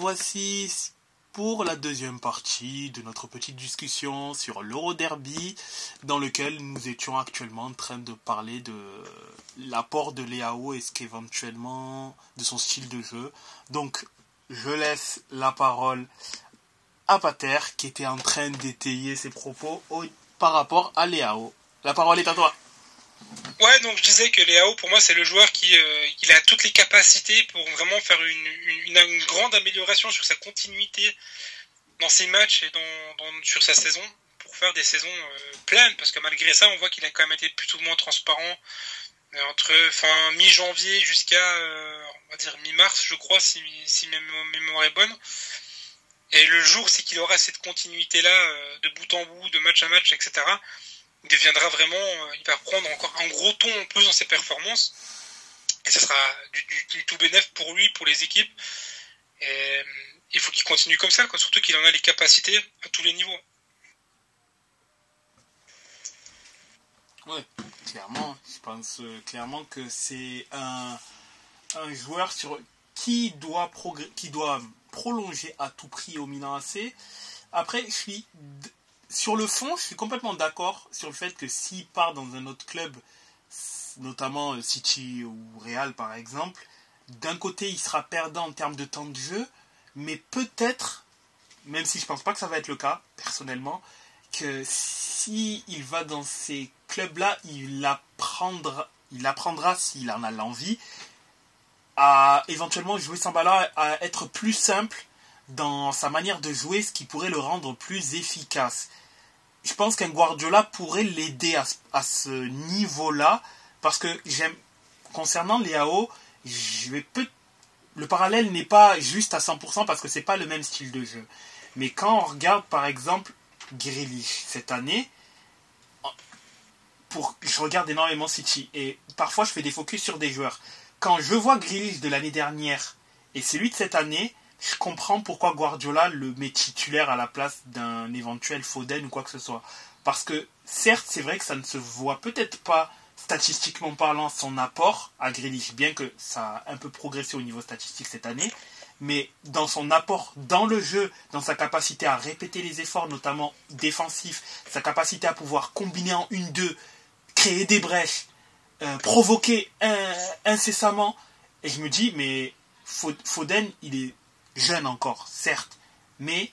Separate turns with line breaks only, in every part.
revoici pour la deuxième partie de notre petite discussion sur l'Euro Derby, dans lequel nous étions actuellement en train de parler de l'apport de Léao et ce qu'éventuellement de son style de jeu. Donc, je laisse la parole à Pater, qui était en train d'étayer ses propos par rapport à Léao. La parole est à toi.
Ouais, donc je disais que Léao, pour moi, c'est le joueur qui euh, il a toutes les capacités pour vraiment faire une, une, grande amélioration sur sa continuité dans ses matchs et dans, sur sa saison, pour faire des saisons euh, pleines, parce que malgré ça, on voit qu'il a quand même été plutôt moins transparent euh, entre fin mi-janvier jusqu'à, on va dire, mi-mars, je crois, si, si ma mémoire est bonne. Et le jour, c'est qu'il aura cette continuité-là, de bout en bout, de match à match, etc., deviendra vraiment, euh, il va prendre encore un gros ton en plus dans ses performances. Et ce sera du, tout bénéf pour lui, pour les équipes. Et euh, il faut qu'il continue comme ça, quoi. surtout qu'il en a les capacités à tous les niveaux.
Ouais, clairement, je pense euh, clairement que c'est un, un joueur sur qui doit, qui doit prolonger à tout prix au Milan AC. Après, je suis sur le fond, je suis complètement d'accord sur le fait que s'il part dans un autre club, notamment euh, City ou Real par exemple, d'un côté il sera perdant en termes de temps de jeu, mais peut-être, même si je pense pas que ça va être le cas, personnellement, que s'il il va dans ces clubs-là, il apprendra, il apprendra s'il en a l'envie, à éventuellement jouer sans ballon, à être plus simple dans sa manière de jouer, ce qui pourrait le rendre plus efficace je pense qu'un Guardiola pourrait l'aider à, ce niveau-là, parce que j'aime, concernant Léao, je vais peut le parallèle n'est pas juste à 100% parce que c'est pas le même style de jeu. Mais quand on regarde par exemple Grealish cette année, pour, je regarde énormément City et parfois je fais des focus sur des joueurs. Quand je vois Grealish de l'année dernière et celui de cette année, je comprends pourquoi Guardiola le met titulaire à la place d'un éventuel Foden ou quoi que ce soit. Parce que certes, c'est vrai que ça ne se voit peut-être pas statistiquement parlant son apport à Grealish, bien que ça a un peu progressé au niveau statistique cette année, mais dans son apport dans le jeu, dans sa capacité à répéter les efforts, notamment défensifs, sa capacité à pouvoir combiner en une-deux, créer des brèches, euh, provoquer incessamment, et je me dis, mais Foden, il est jeune encore, certes, mais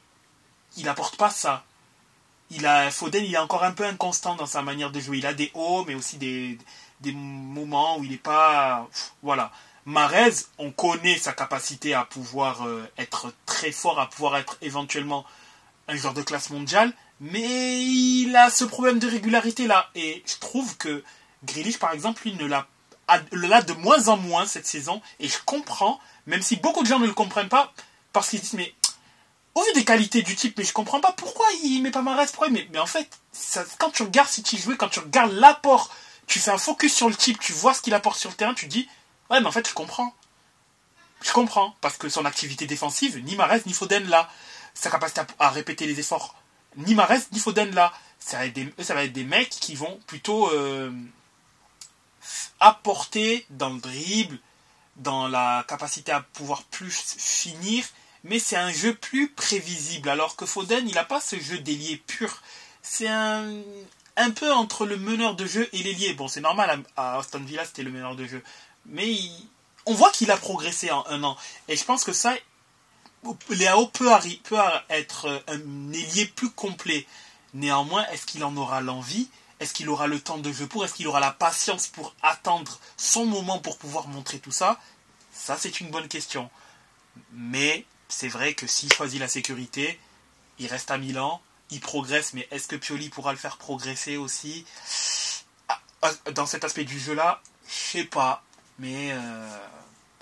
il apporte pas ça. Il a, Foden, il est encore un peu inconstant dans sa manière de jouer. Il a des hauts, mais aussi des, des moments où il n'est pas. Voilà. Marez, on connaît sa capacité à pouvoir euh, être très fort, à pouvoir être éventuellement un joueur de classe mondiale, mais il a ce problème de régularité là. Et je trouve que Grealish, par exemple, lui, ne l'a l'a de moins en moins cette saison, et je comprends, même si beaucoup de gens ne le comprennent pas, parce qu'ils disent, mais au vu des qualités du type, mais je comprends pas pourquoi il met pas Marès, pourquoi mais, mais en fait, quand tu regardes City jouer, quand tu regardes l'apport, tu fais un focus sur le type, tu vois ce qu'il apporte sur le terrain, tu dis, ouais, mais en fait, je comprends. Je comprends, parce que son activité défensive, ni Marès, ni Foden là. Sa capacité à, répéter les efforts, ni Marès, ni Foden là. Ça va être des, ça va être des mecs qui vont plutôt euh, apporter dans le dribble, dans la capacité à pouvoir plus finir, mais c'est un jeu plus prévisible. Alors que Foden, il n'a pas ce jeu d'ailier pur. C'est un, un peu entre le meneur de jeu et l'ailier. Bon, c'est normal, à Aston Villa, c'était le meneur de jeu. Mais on voit qu'il a progressé en un an. Et je pense que ça, Léao peut, peut être un ailier plus complet. Néanmoins, est-ce qu'il en aura l'envie? Est-ce qu'il aura le temps de jeu pour? Est-ce qu'il aura la patience pour attendre son moment pour pouvoir montrer tout ça? Ça, c'est une bonne question. Mais c'est vrai que s'il choisit la sécurité, il reste à Milan, il progresse, mais est-ce que Pioli pourra le faire progresser aussi? Ah, ah, Dans cet aspect du jeu-là, je sais pas. Mais euh,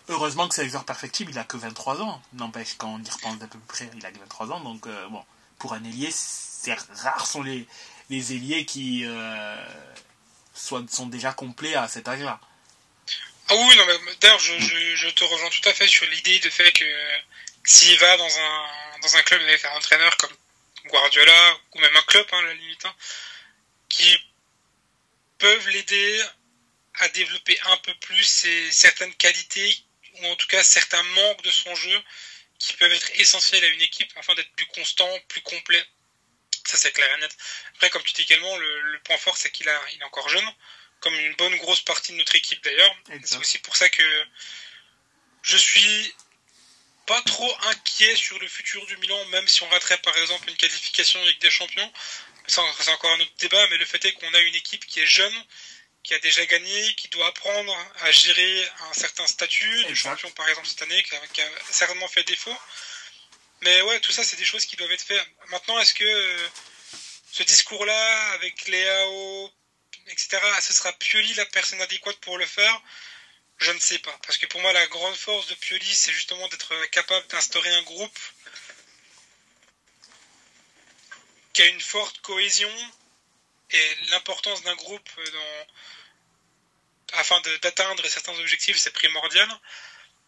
heureusement que c'est joueur perfectible, il a que 23 ans. N'empêche, quand on y repense d'un peu plus près, il a que 23 ans. Donc, euh, bon, pour un ailier, c'est sont les, les ailiers qui euh, sont déjà complets à cet âge-là.
Ah oui, non, mais d'ailleurs, je, te rejoins tout à fait sur l'idée de fait que s'il va dans un, dans un club avec un entraîneur comme Guardiola, ou même un club, hein, à la limite, hein, qui peuvent l'aider à développer un peu plus ses, certaines qualités, ou en tout cas certains manques de son jeu, qui peuvent être essentiels à une équipe afin d'être plus constant, plus complet. Ça, c'est clair et net. Après, comme tu dis également, le, point fort, c'est qu'il il est encore jeune, comme une bonne grosse partie de notre équipe d'ailleurs. C'est aussi pour ça que je suis pas trop inquiet sur le futur du Milan, même si on raterait par exemple une qualification avec des champions. C'est encore un autre débat, mais le fait est qu'on a une équipe qui est jeune, qui a déjà gagné, qui doit apprendre à gérer un certain statut de champion par exemple cette année, qui a, certainement fait défaut. Mais ouais, tout ça c'est des choses qui doivent être faites. Maintenant, est-ce que euh, ce discours-là, avec Léao, etc., ce sera Pioli la personne adéquate pour le faire? Je ne sais pas. Parce que pour moi, la grande force de Pioli, c'est justement d'être capable d'instaurer un groupe qui a une forte cohésion et l'importance d'un groupe dans, afin d'atteindre certains objectifs, c'est primordial.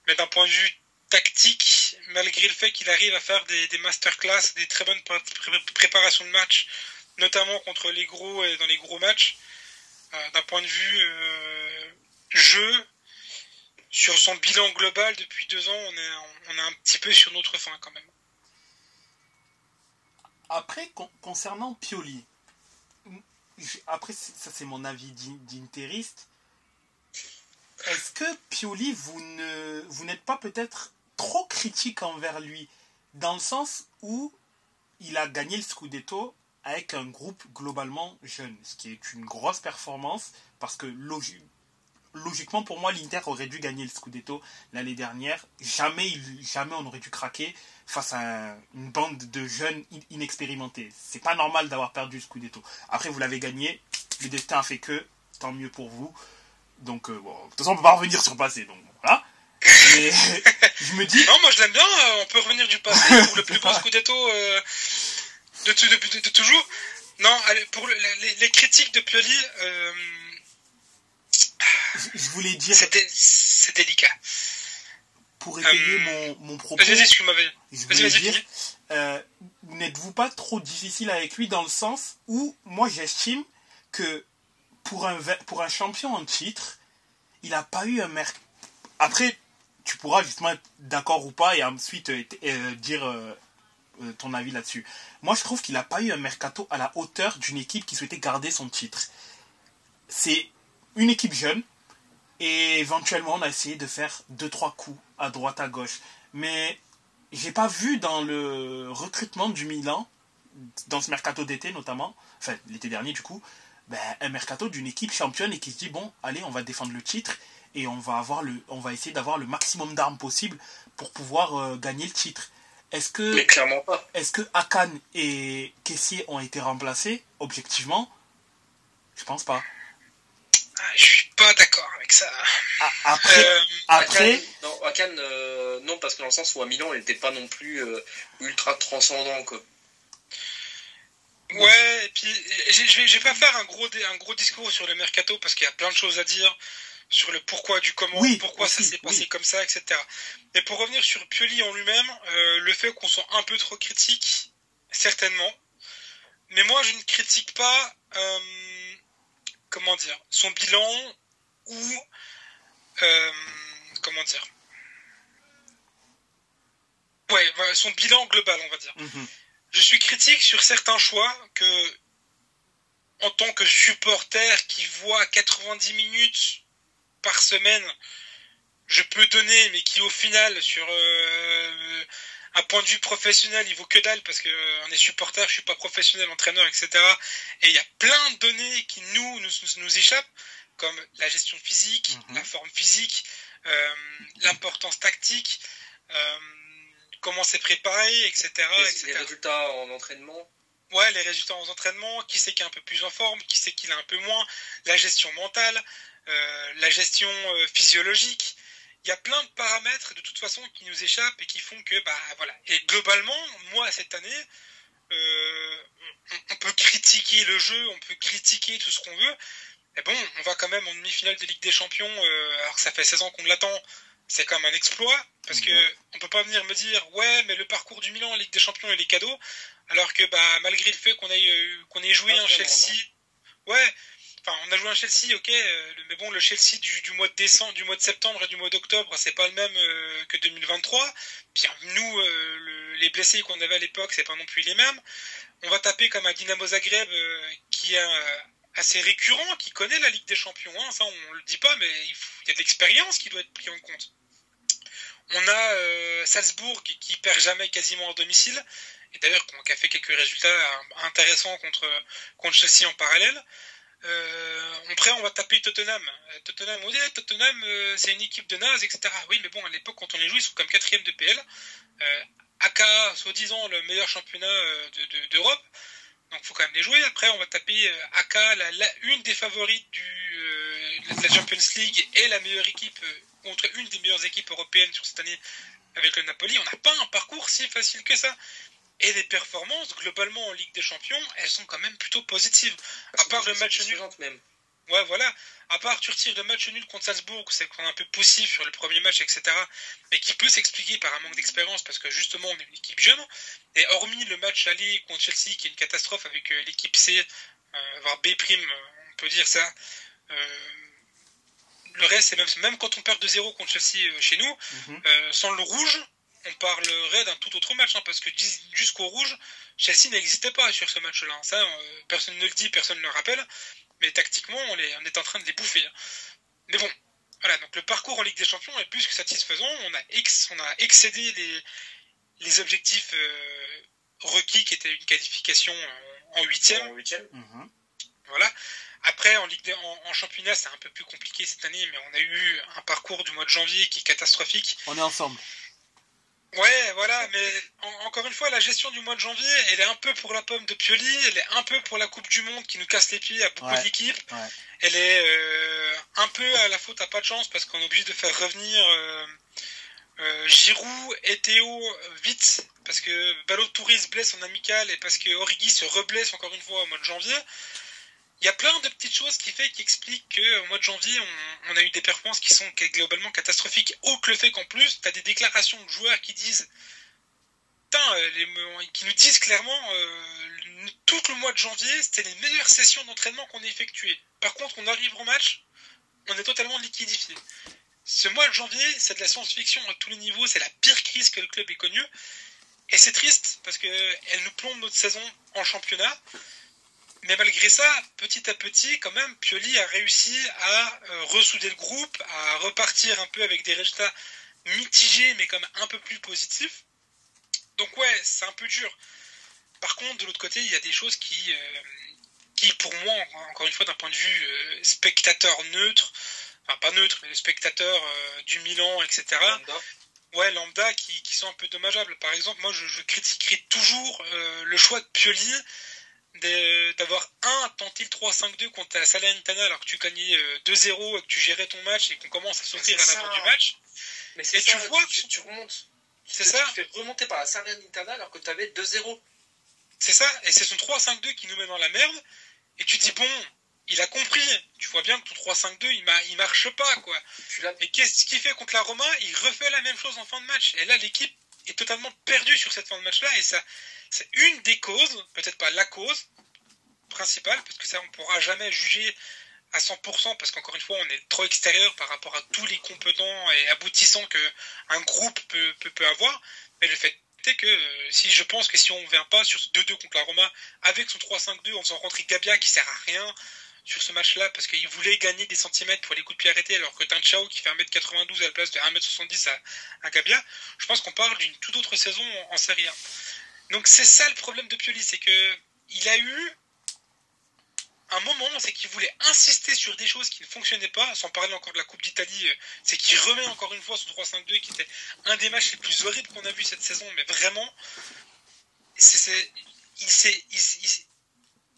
Mais d'un point de vue tactique, malgré le fait qu'il arrive à faire des, masterclass, des très bonnes préparations de match, notamment contre les gros et dans les gros matchs, euh, d'un point de vue euh, jeu, sur son bilan global depuis deux ans, on est, on est un petit peu sur notre fin quand même.
Après, concernant Pioli, après, ça c'est mon avis d'interiste. Est-ce que Pioli, vous vous n'êtes pas peut-être trop critique envers lui, dans le sens où il a gagné le Scudetto avec un groupe globalement jeune, ce qui est une grosse performance, parce que logiquement pour moi l'Inter aurait dû gagner le Scudetto l'année dernière. Jamais, jamais on aurait dû craquer face à une bande de jeunes inexpérimentés. C'est pas normal d'avoir perdu le Scudetto. Après vous l'avez gagné, le destin a fait que, tant mieux pour vous. Donc euh, bon, de toute façon on peut pas revenir sur le passé, donc voilà. Mais je me dis.
Non, moi je l'aime bien. Euh, on peut revenir du passé pour le plus beau Scudetto euh, de, de, de, toujours. Non, pour les, critiques de Pioli. Euh,
je, voulais dire.
C'est délicat.
Pour étayer mon, mon propos.
Vas-y, excuse-moi.
Je voulais dire. N'êtes-vous pas trop difficile avec lui dans le sens où moi j'estime que pour un, pour un champion en titre, il n'a pas eu un mercato. Après, tu pourras justement être d'accord ou pas et ensuite euh, euh, dire euh, ton avis là-dessus. Moi, je trouve qu'il n'a pas eu un mercato à la hauteur d'une équipe qui souhaitait garder son titre. C'est une équipe jeune et éventuellement on a essayé de faire deux trois coups à droite à gauche. Mais j'ai pas vu dans le recrutement du Milan, dans ce mercato d'été notamment, enfin l'été dernier du coup, ben, un mercato d'une équipe championne et qui se dit bon, allez, on va défendre le titre et on va avoir le, on va essayer d'avoir le maximum d'armes possible pour pouvoir euh, gagner le titre. Est-ce que,
Mais clairement pas.
Est-ce que Akan et Kessier ont été remplacés? Objectivement Je pense pas.
Ah, je suis pas d'accord avec ça.
Ah, après, euh, après...
non, Akan, euh, non, parce que dans le sens où à Milan, il n'était pas non plus ultra transcendant. Quoi.
Ouais, et puis je vais, pas faire un gros, un gros discours sur le mercato parce qu'il y a plein de choses à dire sur le pourquoi du comment, pourquoi ça s'est passé comme ça, etc. Mais pour revenir sur Pioli en lui-même, euh, le fait qu'on soit un peu trop critique, certainement. Mais moi, je ne critique pas, euh, comment dire, son bilan ou, euh, comment dire, ouais, son bilan global, on va dire. Mhm je suis critique sur certains choix que, en tant que supporter qui voit 90 minutes par semaine, je peux donner, mais qui au final, sur euh, un point de vue professionnel, il vaut que dalle parce que euh, on est supporter, je suis pas professionnel, entraîneur, etc. Et il y a plein de données qui nous nous, nous échappent, comme la gestion physique, mhm. la forme physique, euh, l'importance tactique comment c'est préparé, etc.
Les, résultats en entraînement
Ouais, les résultats en entraînement, qui c'est qui est un peu plus en forme, qui c'est qui l'est un peu moins, la gestion mentale, euh, la gestion euh, physiologique. Il y a plein de paramètres de toute façon qui nous échappent et qui font que, bah voilà. Et globalement, moi, cette année, euh, on, peut critiquer le jeu, on peut critiquer tout ce qu'on veut. Mais bon, on va quand même en demi-finale de Ligue des Champions, alors que ça fait 16 ans qu'on l'attend c'est quand même un exploit parce que on peut pas venir me dire ouais mais le parcours du Milan en Ligue des Champions et les cadeaux alors que bah malgré le fait qu'on ait euh, qu'on ait joué un Chelsea ouais Enfin, on a joué un Chelsea, ok, euh, mais bon, le Chelsea du, mois de décembre, du mois de septembre et du mois d'octobre, c'est pas le même euh, que 2023. Puis nous, euh, les blessés qu'on avait à l'époque, c'est pas non plus les mêmes. On va taper comme un Dynamo Zagreb qui est assez récurrent, qui connaît la Ligue des Champions. Hein. ça, on le dit pas, mais il, y a de l'expérience qui doit être pris en compte. On a Salzbourg qui perd jamais quasiment en domicile, et d'ailleurs qui a fait quelques résultats intéressants contre, contre Chelsea en parallèle. Euh, après, on va taper Tottenham. Euh, Tottenham, on dit eh, Tottenham, euh, c'est une équipe de naze, etc. Oui, mais bon, à l'époque, quand on les joue, ils sont comme quatrième de PL. Euh, AKA, soi-disant, le meilleur championnat d'Europe. Donc, faut quand même les jouer. Après, on va taper AKA, la, une des favorites du, de la Champions League et la meilleure équipe contre une des meilleures équipes européennes sur cette année avec le Napoli. On n'a pas un parcours si facile que ça. Et les performances, globalement, en Ligue des Champions, elles sont quand même plutôt positives. À part le match nul. Même. Ouais, voilà. À part, tu retires le match nul contre Salzbourg, c'est un peu poussif sur le premier match, etc. Mais qui peut s'expliquer par un manque d'expérience parce que justement, on est une équipe jeune. Et hormis le match aller contre Chelsea, qui est une catastrophe avec euh, l'équipe C, euh, voire B', euh, on peut dire ça. le reste, c'est même, même quand on perd de 0 contre Chelsea chez nous, mhm. sans le rouge, on parlerait d'un tout autre match, hein, parce que jusqu'au rouge, Chelsea n'existait pas sur ce match-là. Ça, euh, personne ne le dit, personne ne le rappelle, mais tactiquement, on, est en train de les bouffer. Hein. Mais bon, voilà, donc le parcours en Ligue des Champions est plus que satisfaisant. On a, on a excédé les, objectifs euh, requis, qui étaient une qualification en huitième. Mhm. Voilà. Après, en, Ligue en, championnat, c'est un peu plus compliqué cette année, mais on a eu un parcours du mois de janvier qui est catastrophique.
On est ensemble.
Ouais, voilà, mais encore une fois, la gestion du mois de janvier, elle est un peu pour la pomme de Pioli, elle est un peu pour la Coupe du Monde qui nous casse les pieds à beaucoup d'équipes. Elle est euh, un peu à la faute à pas de chance parce qu'on est obligé de faire revenir euh, euh, Giroud et Théo vite parce que Balotelli se blesse en amical et parce que Origi se reblesse encore une fois au mois de janvier il y a plein de petites choses qui fait qui expliquent qu'au mois de janvier, on, a eu des performances qui sont globalement catastrophiques. Autre le fait qu'en plus, tu as des déclarations de joueurs qui disent, euh, qui nous disent clairement, euh, tout le mois de janvier, c'était les meilleures sessions d'entraînement qu'on ait effectuées. Par contre, on arrive au match, on est totalement liquidifié. Ce mois de janvier, c'est de la science-fiction à tous les niveaux, c'est la pire crise que le club ait connue. Et c'est triste parce qu'elle nous plombe notre saison en championnat. Mais malgré ça, petit à petit, quand même, Pioli a réussi à euh, ressouder le groupe, à repartir un peu avec des résultats mitigés, mais quand même un peu plus positifs. Donc ouais, c'est un peu dur. Par contre, de l'autre côté, il y a des choses qui, euh, qui pour moi, encore une fois, d'un point de vue euh, spectateur neutre, enfin pas neutre, mais le spectateur du Milan, etc. Lambda. Ouais, lambda, qui, sont un peu dommageables. Par exemple, moi, je, je critiquerai toujours le choix de Pioli d'avoir un tenté le 3-5-2 contre la Salernitana alors que tu gagnais 2-0 euh, et que tu gérais ton match et qu'on commence à sortir à la fin du match.
Mais et tu vois que tu, remontes. C'est ça. Tu fais remonter par la Salernitana alors que tu avais 2-0.
C'est ça, et c'est son 3-5-2 qui nous met dans la merde. Et tu dis, bon, il a compris. Tu vois bien que ton 3-5-2, il, il marche pas, quoi. Et qu'est-ce qu'il fait contre la Roma? Il refait la même chose en fin de match. Et là, l'équipe est totalement perdue sur cette fin de match-là. Et ça, c'est une des causes, peut-être pas la cause principale, parce que ça, on pourra jamais juger à 100%, parce qu'encore une fois, on est trop extérieur par rapport à tous les compétents et aboutissants qu'un groupe peut, peut, avoir. Mais le fait est que euh, si je pense que si on ne vient pas sur ce 2-2 contre la Roma avec son 3-5-2 en faisant rentrer Gabia qui sert à rien sur ce match-là parce qu'il voulait gagner des centimètres pour les coups de pied arrêtés alors que t'as un Chao qui fait 1m92 à la place de 1m70 à, Gabia, je pense qu'on parle d'une toute autre saison en, en Série A. Donc c'est ça le problème de Pioli, c'est que il a eu un moment, c'est qu'il voulait insister sur des choses qui ne fonctionnaient pas, sans parler encore de la Coupe d'Italie, euh, c'est qu'il remet encore une fois son 3-5-2 qui était un des matchs les plus horribles qu'on a vu cette saison, mais vraiment, c'est, il s'est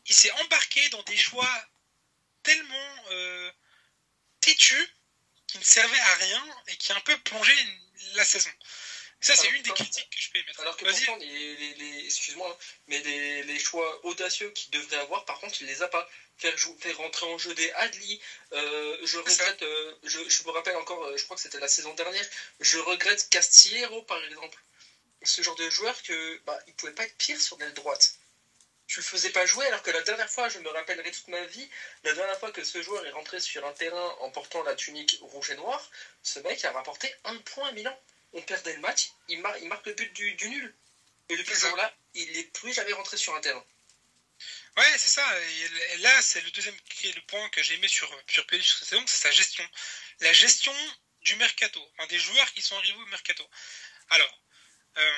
il, s'est embarqué dans des choix tellement euh, têtus qui ne servaient à rien et qui a un peu plongé la saison. Ça, c'est une des critiques que je peux émettre.
Alors que pourtant, les, excuse-moi, hein, mais les, choix audacieux qu'il devrait avoir, par contre, il les a pas. Faire, faire rentrer en jeu des Adli, euh, je regrette, euh, je, me rappelle encore, euh, je crois que c'était la saison dernière, je regrette Castillero, par exemple. Ce genre de joueur que, bah, il pouvait pas être pire sur l'aile droite. tu le faisais pas jouer alors que la dernière fois, je me rappellerai toute ma vie, la dernière fois que ce joueur est rentré sur un terrain en portant la tunique rouge et noire, ce mec a rapporté un point à Milan. On perdait le match, il, il marque le but du, nul. Et depuis ce jour-là, il n'est plus jamais rentré sur un terrain.
Ouais, c'est ça. Et là, c'est le deuxième le point que j'ai aimé sur, sur cette saison, c'est sa gestion. La gestion du mercato, des joueurs qui sont arrivés au mercato. Alors, euh,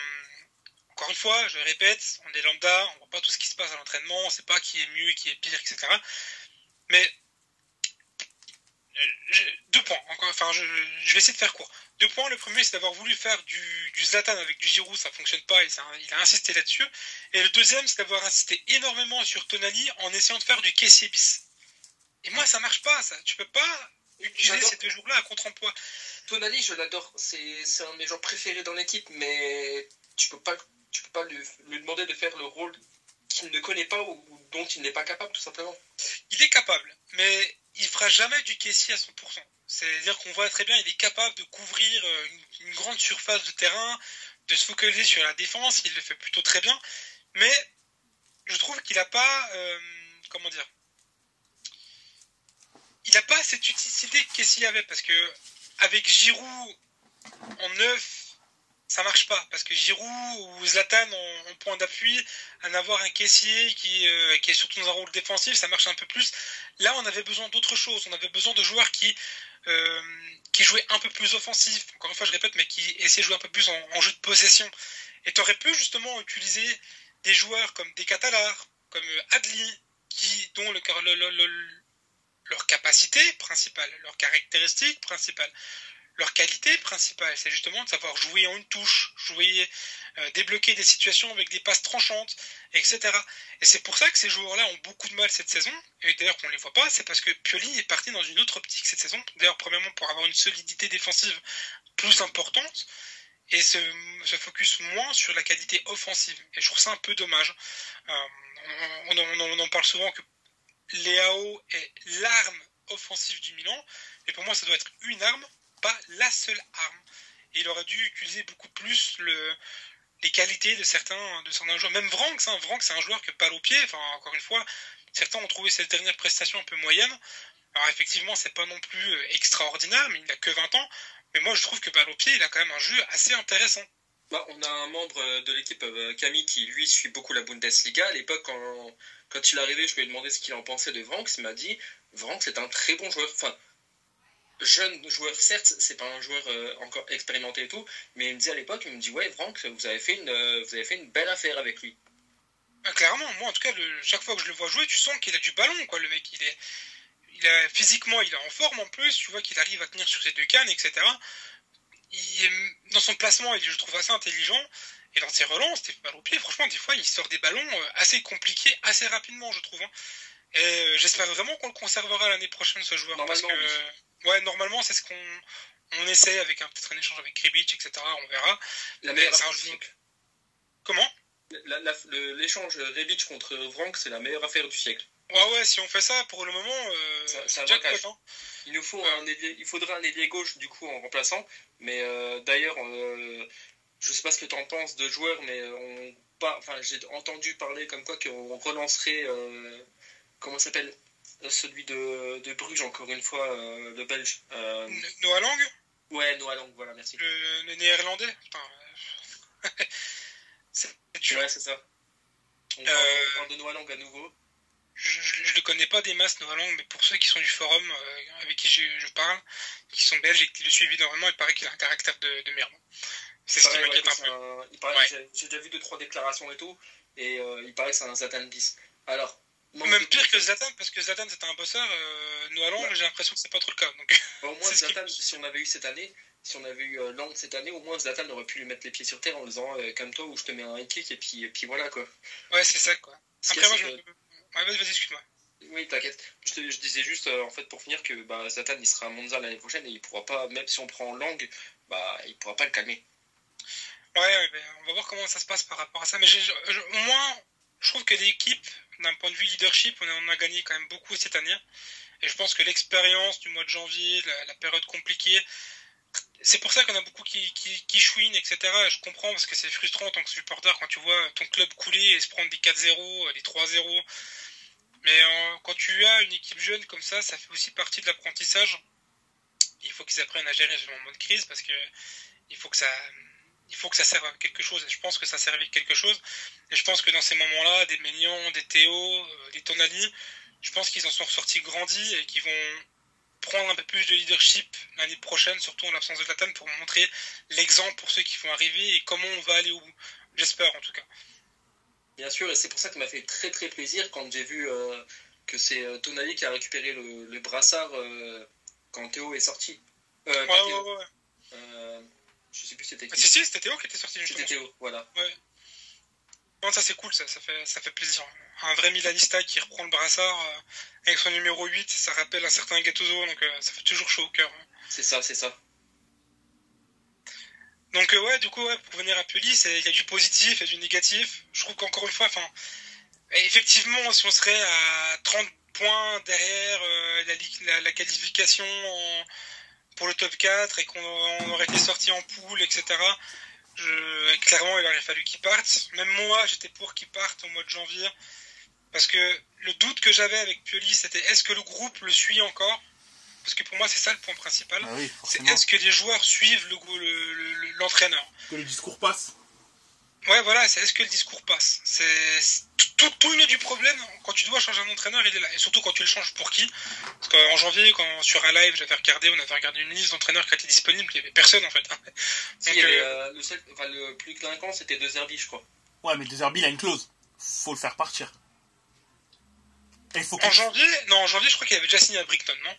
encore une fois, je répète, on est lambda, on voit pas tout ce qui se passe à l'entraînement, on sait pas qui est mieux, qui est pire, etc. Mais deux points. enfin, je, vais essayer de faire court. Deux points. Le premier, c'est d'avoir voulu faire du, du, Zlatan avec du Giroud, ça fonctionne pas. Il, il a insisté là-dessus. Et le deuxième, c'est d'avoir insisté énormément sur Tonali en essayant de faire du caissier bis. Et moi, ça marche pas. Ça, tu peux pas utiliser ces deux jours-là à contre-emploi.
Tonali, je l'adore. C'est un de mes joueurs préférés dans l'équipe, mais tu peux pas tu peux pas lui, demander de faire le rôle qu'il ne connaît pas ou dont il n'est pas capable, tout simplement.
Il est capable, mais il fera jamais du caissier à 100%. C'est-à-dire qu'on voit très bien, il est capable de couvrir euh, une, grande surface de terrain, de se focaliser sur la défense, il le fait plutôt très bien, mais je trouve qu'il n'a pas, euh, comment dire, il n'a pas cette utilité que caissier avait, parce que avec Giroud en neuf, ça marche pas parce que Giroud ou Zlatan ont, point d'appui à n'avoir un caissier qui, euh, qui est surtout dans un rôle défensif, ça marche un peu plus. Là, on avait besoin d'autre chose. On avait besoin de joueurs qui euh, qui jouaient un peu plus offensif. Encore une fois, je répète, mais qui essaient de jouer un peu plus en, jeu de possession. Et tu aurais pu justement utiliser des joueurs comme des Catalars, comme euh, Adli, qui dont le, leur capacité principale, leur caractéristique principale leur qualité principale, c'est justement de savoir jouer en une touche, jouer, euh, débloquer des situations avec des passes tranchantes, etc. Et c'est pour ça que ces joueurs-là ont beaucoup de mal cette saison, et d'ailleurs qu'on ne les voit pas, c'est parce que Pioli est parti dans une autre optique cette saison, d'ailleurs premièrement pour avoir une solidité défensive plus importante, et se, focus moins sur la qualité offensive. Et je trouve ça un peu dommage. Euh, on, on, en parle souvent que Léao est l'arme offensive du Milan, et pour moi ça doit être une arme, pas la seule arme. Et il aurait dû utiliser beaucoup plus le, les qualités de certains, de certains joueurs. Même Vranks, hein, Vranks c'est un joueur que pas au pied. Enfin, encore une fois, certains ont trouvé cette dernière prestation un peu moyenne. Alors effectivement, c'est pas non plus euh, extraordinaire, mais il n'a que 20 ans. Mais moi, je trouve que balle au pied, il a quand même un jeu assez intéressant.
Bah, on a un membre euh, de l'équipe, euh, Camille, qui lui suit beaucoup la Bundesliga. À l'époque, quand, il est arrivé, je lui ai demandé ce qu'il en pensait de Vranks. Il m'a dit Vranks est un très bon joueur. Enfin, jeune joueur, certes, c'est pas un joueur euh, encore expérimenté et tout, mais il me dit à l'époque, il me dit ouais, Franck, vous avez fait une, euh, vous avez fait une belle affaire avec lui.
Ah, clairement, moi en tout cas, chaque fois que je le vois jouer, tu sens qu'il a du ballon, quoi, le mec. Il est, il a, physiquement, il est en forme en plus. Tu vois qu'il arrive à tenir sur ses deux cannes, etc. Il dans son placement, il, je trouve assez intelligent. Et dans ses relances, des balles au pied, franchement, des fois, il sort des ballons euh, assez compliqués, assez rapidement, je trouve. Hein. Et j'espère vraiment qu'on le conservera l'année prochaine, ce joueur. Parce que, Ouais, normalement, c'est ce qu'on on essaie avec peut-être un échange avec Kribic, etc. On verra.
La meilleure affaire
du Comment?
L'échange Rebic contre Vrank, c'est la meilleure affaire du siècle.
Ouais, ouais, si on fait ça, pour le moment, euh, ça,
hein. Il nous faut un il faudra un ailier gauche, du coup, en remplaçant. Mais euh, d'ailleurs, euh, je sais pas ce que tu en penses de joueurs, mais on, enfin, j'ai entendu parler comme quoi qu'on relancerait, comment s'appelle? Celui de, de, Bruges, encore une fois, euh, le belge. Euh...
Noah Lang
Ouais, Noah Lang, voilà, merci.
Le, néerlandais euh,
C'est dur. Ouais, c'est ça. On parle, euh, de Noah Lang à nouveau.
Je ne le connais pas des masses, Noah Lang, mais pour ceux qui sont du forum avec qui je, parle, qui sont belges et qui le suivent énormément, il paraît qu'il a un caractère de, de merde.
C'est ce qui m'inquiète un peu. J'ai déjà vu deux trois déclarations et tout, et il paraît que c'est un Satan bis. Alors,
même pire que Zatan, parce que Zatan c'était un bosseur, euh, nous allons, j'ai l'impression que c'est pas trop le cas. Donc...
Bah, au moins Zatan, si on avait eu cette année, si on avait eu euh, Lang cette année, au moins Zatan aurait pu lui mettre les pieds sur terre en disant euh, comme toi ou je te mets un kick et puis, et puis voilà quoi.
Ouais, c'est ça quoi. Après, moi, je... Ouais, vas-y, vas excuse-moi.
Oui, t'inquiète. Je, disais juste, euh, en fait, pour finir, que bah, Zatan, il sera à Monza l'année prochaine et il pourra pas, même si on prend Lang, bah, il pourra pas le calmer.
Ouais, ouais on va voir comment ça se passe par rapport à ça. Mais au moins, je trouve que l'équipe, d'un point de vue leadership, on a, gagné quand même beaucoup cette année. Et je pense que l'expérience du mois de janvier, la, période compliquée, c'est pour ça qu'on a beaucoup qui, qui, qui chouinent, etc. Je comprends parce que c'est frustrant en tant que supporter quand tu vois ton club couler et se prendre des 4-0, des 3-0. Mais euh, quand tu as une équipe jeune comme ça, ça fait aussi partie de l'apprentissage. Il faut qu'ils apprennent à gérer ce moment de crise parce que il faut que ça, il faut que ça serve à quelque chose. Et je pense que ça servait à quelque chose. Et je pense que dans ces moments-là, des Ménions, des Théo, euh, des Tonali, je pense qu'ils en sont ressortis grandis et qu'ils vont prendre un peu plus de leadership l'année prochaine, surtout en l'absence de Zlatan, pour montrer l'exemple pour ceux qui vont arriver et comment on va aller au bout. J'espère en tout cas.
Bien sûr, et c'est pour ça que ça m'a fait très très plaisir quand j'ai vu euh, que c'est euh, Tonali qui a récupéré le, brassard euh, quand Théo est sorti.
ouais, ouais, ouais,
je sais plus c'était
qui. Ah, si, si, c'était Théo qui était sorti.
C'était Théo, voilà.
Ouais. Ça c'est cool, ça, ça, fait, ça fait plaisir. Un vrai Milanista qui reprend le brassard avec son numéro 8, ça rappelle un certain Gattuso, donc ça fait toujours chaud au cœur. Hein.
C'est ça, c'est ça.
Donc ouais, du coup, pour venir à Puli, il y a du positif et du négatif. Je trouve qu'encore une fois, enfin, effectivement, si on serait à 30 points derrière euh, la, la, qualification pour le top 4 et qu'on aurait été sorti en poule, etc., je, clairement, il aurait fallu qu'il parte. Même moi, j'étais pour qu'il parte au mois de janvier. Parce que le doute que j'avais avec Pioli, c'était est-ce que le groupe le suit encore? Parce que pour moi c'est ça le point principal. Ah c'est est-ce que les joueurs suivent l'entraîneur
le, Que le discours passe.
Ouais, voilà, c'est est-ce que le discours passe. C'est tout, tout le du problème quand tu dois changer un entraîneur, il est là. Et surtout quand tu le changes pour qui? Parce qu'en janvier, quand sur un live, j'avais regardé, on avait regardé une liste d'entraîneurs qui étaient disponibles, il n'y avait personne en fait.
Il y avait, euh, euh, le, seul, enfin, le plus clinquant, c'était De Zerbi, je crois.
Ouais, mais De Zerbi, il a une clause. Faut le faire partir.
faut en janvier, non, en janvier, je crois qu'il avait déjà signé à Brighton, non?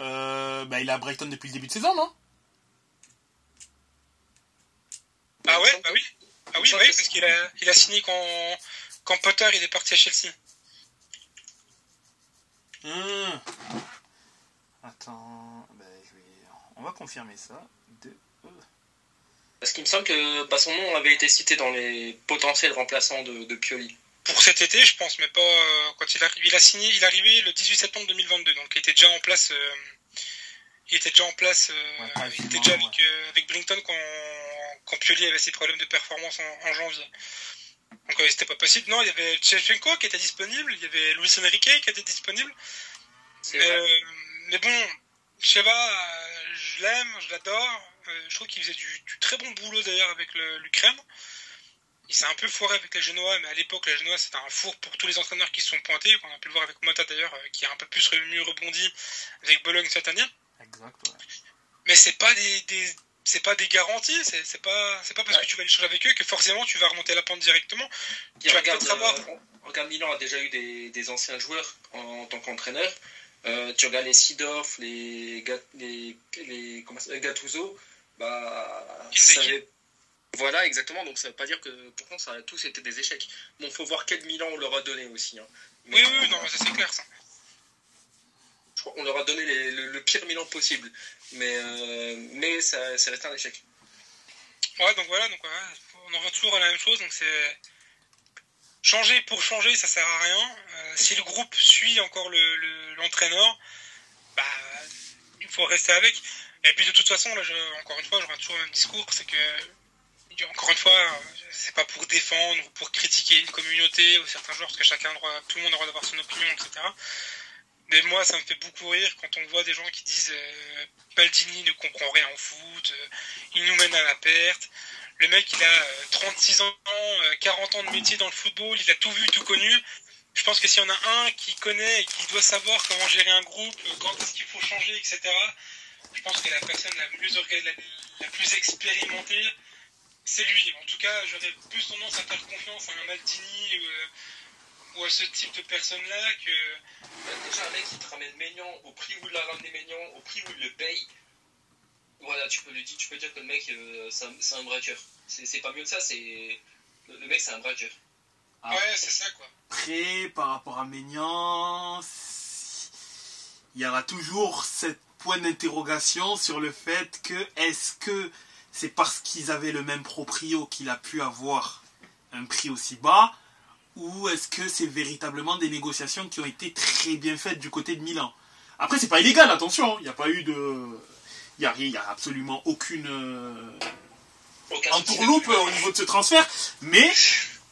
Euh, bah, il a Brighton depuis le début de saison, non?
Ah ouais, bah oui. Ah oui, bah oui parce qu'il a, il a signé quand, quand Potter il est parti à Chelsea.
Mmh. Attends, bah, je vais... on va confirmer ça. De...
Parce qu'il me semble que bah, son nom avait été cité dans les potentiels remplaçants de, de Pioli
pour cet été, je pense, mais pas euh, quand il arrive. Il a signé, il est arrivé le 18 septembre 2022, donc il était déjà en place. Euh, il était déjà en place. Euh, il était déjà avec, avec Blinton quand, quand Pioli avait ses problèmes de performance en, janvier. Donc c'était pas possible. Non, il y avait Chechenko qui était disponible, il y avait Luis Enrique qui était disponible. Mais, bon, pas, je l'aime, je l'adore. je trouve qu'il faisait du, du, très bon boulot d'ailleurs avec l'Ukraine il s'est un peu foiré avec les Genois, mais à l'époque, les Genois, c'était un four pour tous les entraîneurs qui se sont pointés. On a pu le voir avec Mota d'ailleurs, euh, qui a un peu plus mieux rebondi avec Bologne cette année. Exact, Mais c'est pas des, c'est pas des garanties, c'est pas, parce que tu vas échanger avec eux que forcément tu vas remonter la pente directement.
tu regarde, avoir... Euh, regarde, Milan a déjà eu des, anciens joueurs en, tant qu'entraîneur. Euh, tu regardes les Sidorf, les, les, les, Gattuso, bah, voilà, exactement. Donc ça veut pas dire que pourtant ça a tous été des échecs. Bon, faut voir quel Milan on leur a donné aussi. Hein.
oui, oui, non, ça c'est clair ça.
Qu'on leur a donné le, pire Milan possible, mais euh, mais ça, resté un échec.
Ouais, donc voilà, donc on en revient toujours à la même chose. Donc c'est changer pour changer, ça sert à rien. Euh, si le groupe suit encore l'entraîneur, le, bah il faut rester avec. Et puis de toute façon, là, encore une fois, j'aurai toujours le même discours, c'est que encore une fois, c'est pas pour défendre ou pour critiquer une communauté ou certains joueurs, parce que chacun droit, tout le monde a le droit d'avoir son opinion, etc. Mais moi, ça me fait beaucoup rire quand on voit des gens qui disent euh, Baldini ne comprend rien en foot, euh, il nous mène à la perte. Le mec, il a 36 euh, ans, 40 ans de métier dans le football, il a tout vu, tout connu. Je pense que s'il y en a un qui connaît et qui doit savoir comment gérer un groupe, quand est-ce qu'il faut changer, etc., je pense que la personne la plus, expérimentée, c'est lui. En tout cas, j'aurais plus tendance à faire confiance à un Maldini euh, ou à ce type de personne-là que.
Bah, déjà, un mec qui te ramène Maignan au prix où il l'a ramené Maignan, au prix où il le paye. Voilà, tu peux lui dire, tu peux dire que le mec, euh, c'est un, braqueur. C'est pas mieux que ça, c'est. Le, mec, c'est un braqueur.
Ah. Ouais, c'est ça, quoi.
Après, par rapport à Maignan, il y aura toujours cette point d'interrogation sur le fait que est-ce que c'est parce qu'ils avaient le même proprio qu'il a pu avoir un prix aussi bas ou est-ce que c'est véritablement des négociations qui ont été très bien faites du côté de Milan? Après, c'est pas illégal, attention, il n'y a pas eu de. Il n'y a, a, absolument aucune euh,
Aucun
entourloupe au niveau de ce transfert. Mais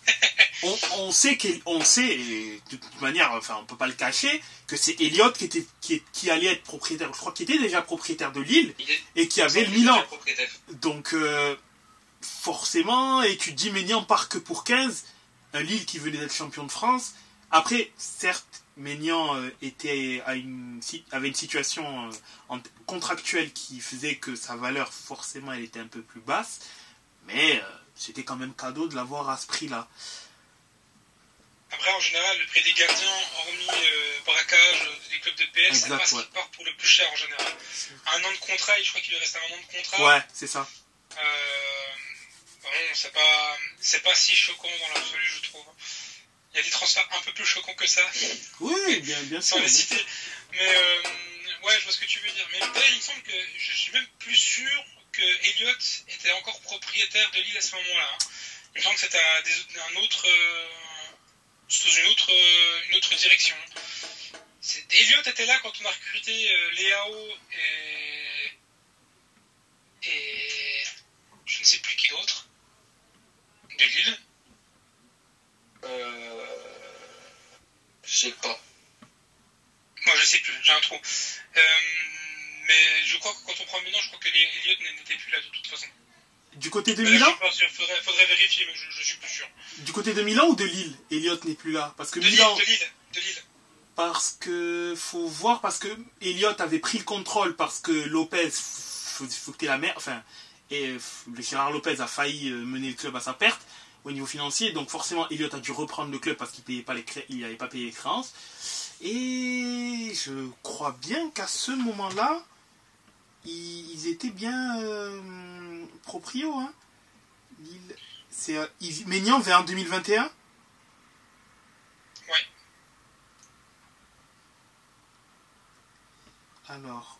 on, on sait qu'on sait, et de toute manière, enfin, on peut pas le cacher, que c'est Elliott qui, était, qui, qui allait être propriétaire, je crois qu'il était déjà propriétaire de Lille, et qui avait le Milan. Donc, euh, forcément, et tu dis, Ménian part que pour 15, un Lille qui venait d'être champion de France. Après, certes, Ménian euh, était à une, avait une situation euh, contractuelle qui faisait que sa valeur, forcément, elle était un peu plus basse. Mais euh, c'était quand même cadeau de l'avoir à ce prix-là.
Après, en général, le prix des gardiens, hormis euh, braquage des clubs de PS, c'est pas ce qui part pour le plus cher en général. Un an de contrat, et je crois qu'il lui reste un an de contrat.
Ouais, c'est ça.
Euh, c'est pas, c'est pas si choquant dans l'absolu, je trouve. Il y a des transferts un peu plus choquants que ça,
Oui, bien, bien sûr.
sans les citer. Mais euh, ouais, je vois ce que tu veux dire. Mais il me semble que je suis même plus sûr que Elliott était encore propriétaire de Lille à ce moment-là. hein. Il me semble que c'était un, un autre, euh, sous une autre, une autre direction. Elliott était là quand on a recruté euh, Léao et et je ne sais plus qui d'autre de Lille.
Euh... Je sais pas.
Moi, je sais plus, j'ai un trou. Euh, mais je crois que quand on prend maintenant, je crois que les Elliott n'était plus là de toute façon.
Du côté de
Mais là, je
Milan
suis pas sûr, faudrait, faudrait vérifier, mais je, je suis plus sûr.
Du côté de Milan ou de Lille Elliott n'est plus là. Parce que
De Lille,
Milan.
de Lille, de Lille.
Parce que faut voir parce que Elliott avait pris le contrôle parce que Lopez faut, faut que la merde enfin et euh, le Gérard Lopez a failli euh, mener le club à sa perte au niveau financier donc forcément Elliott a dû reprendre le club parce qu'il payait pas les cré- il n'avait pas payé les créances et je crois bien qu'à ce moment-là ils, étaient bien euh, proprio hein. C'est euh, Maignan vers 2021
Ouais.
alors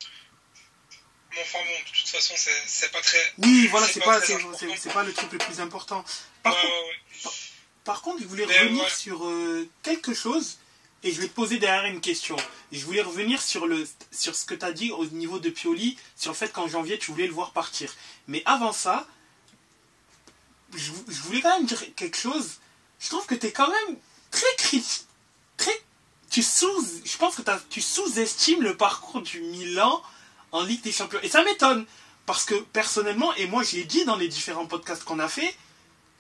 Mais enfin bon, de toute façon, c'est pas très.
Oui, voilà,
c'est pas
pas, c'est, pas le truc le plus important. Par,
ouais,
contre,
ouais.
par contre, je voulais
Mais
revenir
ouais.
sur euh, quelque chose et je vais te poser derrière une question. Je voulais revenir sur, le, sur ce que tu as dit au niveau de Pioli, sur le fait qu'en janvier, tu voulais le voir partir. Mais avant ça, je, je voulais quand même dire quelque chose. Je trouve que tu es quand même très critique. Très, tu sous, je pense que tu sous-estimes le parcours du Milan en Ligue des Champions. Et ça m'étonne. Parce que personnellement, et moi je l'ai dit dans les différents podcasts qu'on a fait,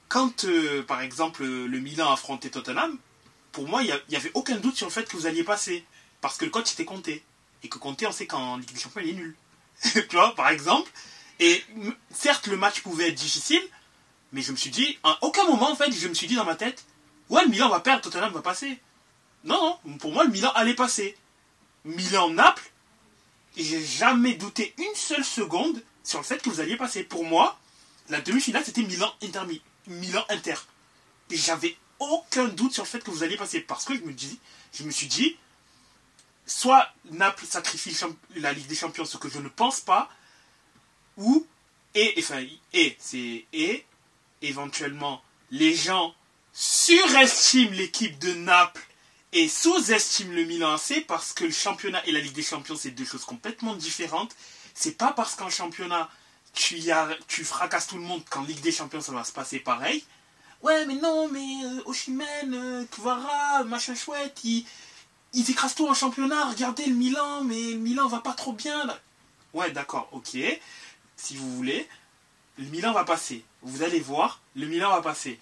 quand euh, par exemple le Milan affrontait Tottenham, pour moi il n'y avait aucun doute sur le fait que vous alliez passer. Parce que le coach était Conte. Et que Conte, on sait qu'en Ligue des Champions, il est nul. tu vois, par exemple. Et certes, le match pouvait être difficile, mais je me suis dit, à aucun moment en fait, je me suis dit dans ma tête, ouais, le Milan va perdre, Tottenham va passer. Non, non, pour moi, le Milan allait passer. Milan-Naples, et j'ai jamais douté une seule seconde sur le fait que vous alliez passer. Pour moi, la demi-finale, c'était Milan-Inter. Milan-Inter. Et j'avais aucun doute sur le fait que vous alliez passer. Parce que je me, je me suis dit, soit Naples sacrifie la Ligue des Champions, ce que je ne pense pas, ou, et, enfin, et, c'est, et, éventuellement, les gens surestiment l'équipe de Naples et sous-estiment le Milan AC parce que le championnat et la Ligue des Champions, c'est deux choses complètement différentes. C'est pas parce qu'en championnat, tu, y tu fracasses tout le monde qu'en Ligue des Champions, ça va se passer pareil. Ouais, mais non, mais euh, Oshimen, euh, machin chouette, ils, ils écrasent tout en championnat. Regardez le Milan, mais le Milan va pas trop bien. là. Ouais, d'accord, ok. Si vous voulez, le Milan va passer. Vous allez voir, le Milan va passer.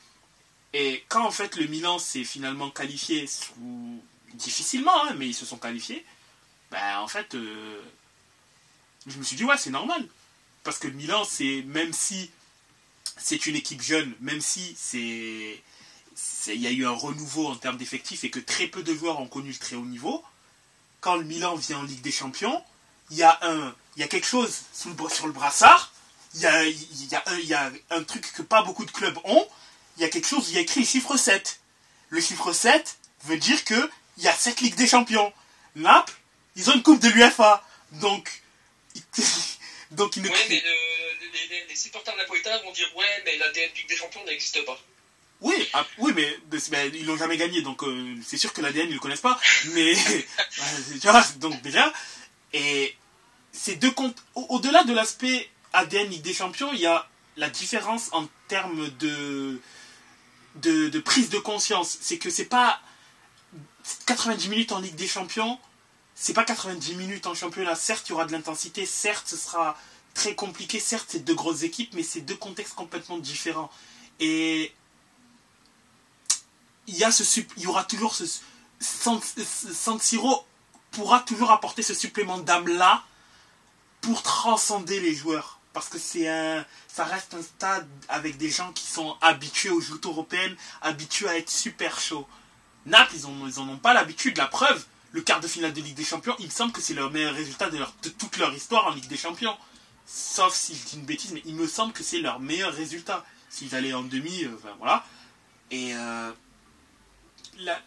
Et quand en fait le Milan s'est finalement qualifié difficilement, hein, mais ils se sont qualifiés, ben en fait, euh, je me suis dit ouais c'est normal. Parce que le Milan, c'est même si c'est une équipe jeune, même si c'est il y a eu un renouveau en termes d'effectifs et que très peu de joueurs ont connu le très haut niveau, quand le Milan vient en Ligue des Champions, il y a y a quelque chose le sur le brassard, il y a, y a un truc que pas beaucoup de clubs ont, il y a quelque chose, il y a écrit le chiffre 7. Le chiffre 7 veut dire que il y a 7 Ligues des Champions. Naples, ils ont une coupe de l'UFA. Donc, donc ils ne
Ouais, mais le- les, les- les supporters napolitains vont dire ouais, mais la Ligue des Champions n'existe pas.
Oui, ah, oui, mais, mais- ils l'ont jamais gagné, donc euh, c'est sûr que l'ADN ils le connaissent pas. Mais euh, tu vois, donc déjà, et c'est deux comptes. Au-delà de l'aspect ADN Ligue des Champions, il y a la différence en termes de, de, prise de conscience. C'est que c'est pas 90 minutes en Ligue des Champions, c'est pas 90 minutes en championnat. Certes, il y aura de l'intensité, certes, ce sera très compliqué, certes, c'est deux grosses équipes, mais c'est deux contextes complètement différents. Et il y, a ce, il y aura toujours ce. San Siro pourra toujours apporter ce supplément d'âme-là pour transcender les joueurs. Parce que c'est un, ça reste un stade avec des gens qui sont habitués aux joutes européennes, habitués à être super chauds. Naples, ils n'en ils ont pas l'habitude. La preuve, le quart de finale de Ligue des Champions, il me semble que c'est leur meilleur résultat de, de, toute leur histoire en Ligue des Champions. Sauf si je dis une bêtise, mais il me semble que c'est leur meilleur résultat. S'ils allaient en demi, euh, voilà. Et euh,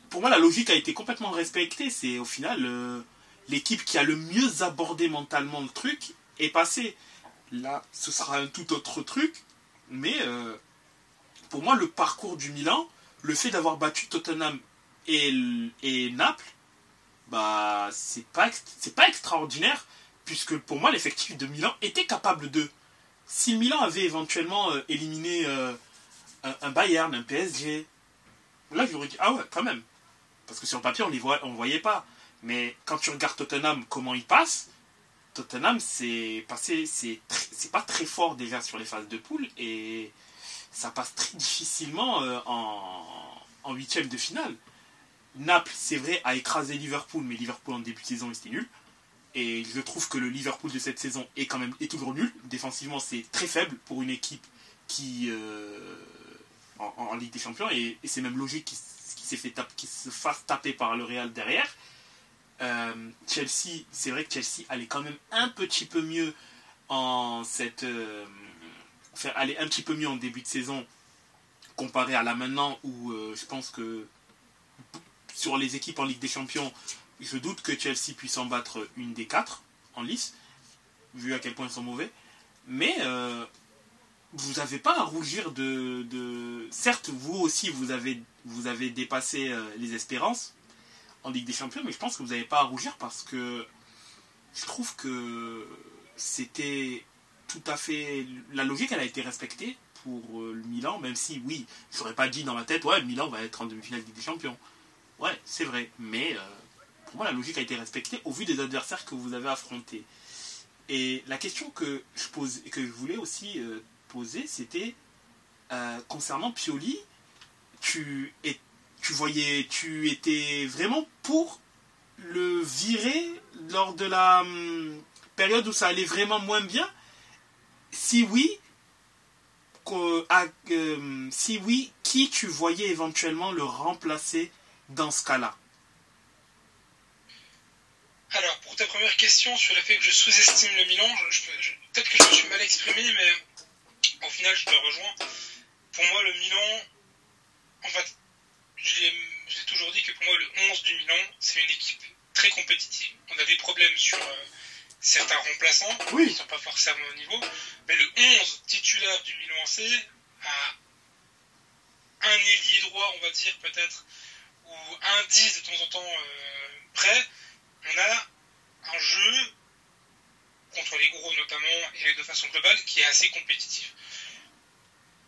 pour moi, la logique a été complètement respectée. C'est au final euh, l'équipe qui a le mieux abordé mentalement le truc est passée. Là, ce sera un tout autre truc. Mais euh, pour moi, le parcours du Milan, le fait d'avoir battu Tottenham et, et Naples, bah, c'est pas, c'est pas extraordinaire. Puisque pour moi, l'effectif de Milan était capable de. Si Milan avait éventuellement euh, éliminé un, un Bayern, un PSG, Là, j'aurais dit, ah ouais, quand même. Parce que sur le papier, on ne on voyait pas. Mais quand tu regardes Tottenham, comment il passe, Tottenham, c'est passé, c'est pas très fort déjà sur les phases de poule et ça passe très difficilement euh, en huitième de finale. Naples, c'est vrai, a écrasé Liverpool, mais Liverpool en début de saison, c'était nul. Et je trouve que le Liverpool de cette saison est quand même est toujours nul. Défensivement, c'est très faible pour une équipe qui euh, en, Ligue des Champions et, c'est même logique qu'il se fasse taper par le Real derrière. Euh, Chelsea, c'est vrai que Chelsea allait quand même un petit peu mieux en cette euh, aller un petit peu mieux en début de saison comparé à là maintenant où euh, je pense que sur les équipes en Ligue des Champions, je doute que Chelsea puisse en battre une des quatre en lice, vu à quel point ils sont mauvais. Mais vous n'avez pas à rougir de, Certes, vous aussi, vous avez, vous avez dépassé les espérances en Ligue des Champions, mais je pense que vous n'avez pas à rougir parce que je trouve que c'était tout à fait... La logique, elle a été respectée pour euh, le Milan, même si, oui, je n'aurais pas dit dans ma tête, ouais, le Milan va être en demi-finale Ligue des Champions. Ouais, c'est vrai, mais euh, pour moi, la logique a été respectée au vu des adversaires que vous avez affrontés. Et la question que je, pose, que je voulais aussi posé, c'était euh, concernant Pioli, tu, es, tu voyais, tu étais vraiment pour le virer lors de la hum, période où ça allait vraiment moins bien? Si oui, euh, si oui, qui tu voyais éventuellement le remplacer dans ce cas-là?
Alors, pour ta première question sur le fait que je sous-estime le Milan, peut-être que je me suis mal exprimé, mais au final, je te rejoins. Pour moi, le Milan, en fait, j'ai toujours dit que pour moi, le 11 du Milan, c'est une équipe très compétitive. On a des problèmes sur euh, certains remplaçants,
oui.
qui ne sont pas forcément au niveau, mais le 11 titulaire du Milan C a un ailier droit, on va dire peut-être, ou un 10 de temps en temps euh, près. On a un jeu contre les gros notamment et de façon globale qui est assez compétitif.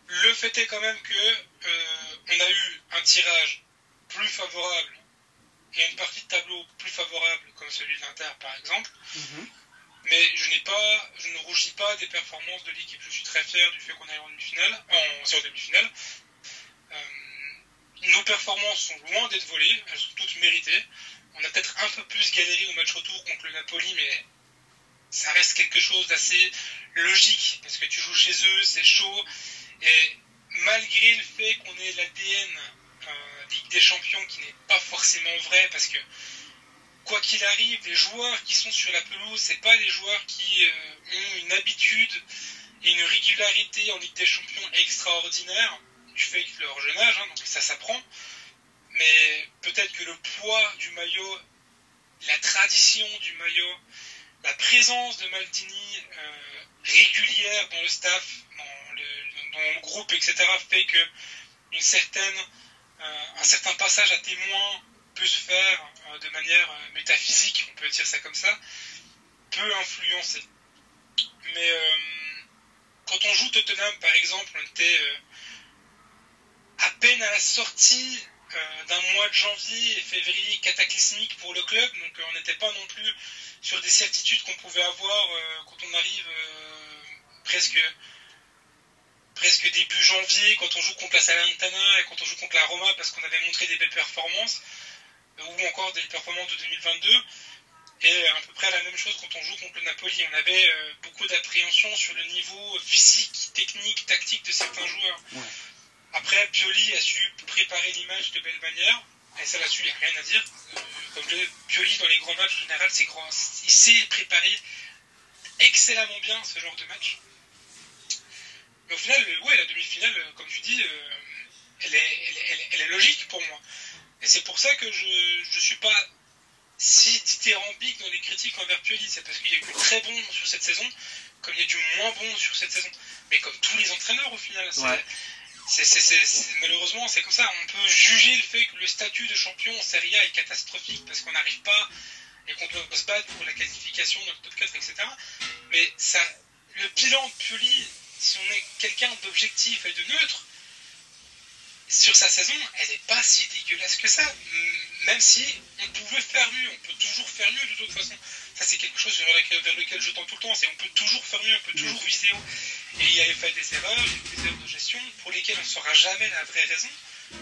Le fait est quand même que euh, on a eu un tirage plus favorable et une partie de tableau plus favorable comme celui de l'Inter par exemple. Mhm. Mais je n'ai pas, je ne rougis pas des performances de l'équipe. Je suis très fier du fait qu'on aille en demi-finale, en, demi-finale. Euh, nos performances sont loin d'être volées, elles sont toutes méritées. On a peut-être un peu plus galéré au match retour contre le Napoli, mais ça reste quelque chose d'assez logique parce que tu joues chez eux, c'est chaud, et malgré le fait qu'on ait l'ADN euh, Ligue des Champions qui n'est pas forcément vrai, parce que quoi qu'il arrive, les joueurs qui sont sur la pelouse, c'est pas les joueurs qui euh, ont une habitude et une régularité en Ligue des Champions extraordinaire du fait de leur jeune âge, hein, donc ça s'apprend. Mais peut-être que le poids du maillot, la tradition du maillot, la présence de Maldini euh, régulière dans le staff, groupe, etc., fait que une certaine, euh, un certain passage à témoin peut se faire euh, de manière euh, métaphysique, on peut dire ça comme ça. peut influencer. Mais quand on joue Tottenham, par exemple, on était à peine à la sortie d'un mois de janvier et février cataclysmique pour le club, donc on n'était pas non plus sur des certitudes qu'on pouvait avoir quand on arrive presque presque début janvier, quand on joue contre la Salernitana et quand on joue contre la Roma, parce qu'on avait montré des belles performances, euh, ou encore des performances de 2022. Et à peu près la même chose quand on joue contre le Napoli. On avait euh, beaucoup d'appréhension sur le niveau physique, technique, tactique de certains joueurs. Après, Pioli a su préparer l'image de belle manière. Et ça là-dessus, il n'y a rien à dire. Euh, comme le Pioli dans les grands matchs, en général, c'est grand. Il sait préparer excellemment bien ce genre de match. Au final, ouais, la demi-finale, euh, comme tu dis, euh, elle, est, elle, est, logique pour moi. Et c'est pour ça que je ne suis pas si dithyrambique dans les critiques envers Pioli. C'est parce qu'il y a eu du très bon sur cette saison, comme il y a du moins bon sur cette saison. Mais comme tous les entraîneurs au final. malheureusement, c'est comme ça. On peut juger le fait que le statut de champion en Serie A est catastrophique parce qu'on n'arrive pas et qu'on doit se battre pour la qualification dans le top 4, etc. Mais ça, le bilan de Pioli si on est quelqu'un d'objectif et de neutre, sur sa saison, elle n'est pas si dégueulasse que ça. Même si on pouvait faire mieux, on peut toujours faire mieux de toute façon. Ça, c'est quelque chose vers lequel, je tends tout le temps. C'est on peut toujours faire mieux, on peut toujours viser haut. Et il y avait fait des erreurs, des erreurs de gestion pour lesquelles on ne saura jamais la vraie raison. Euh,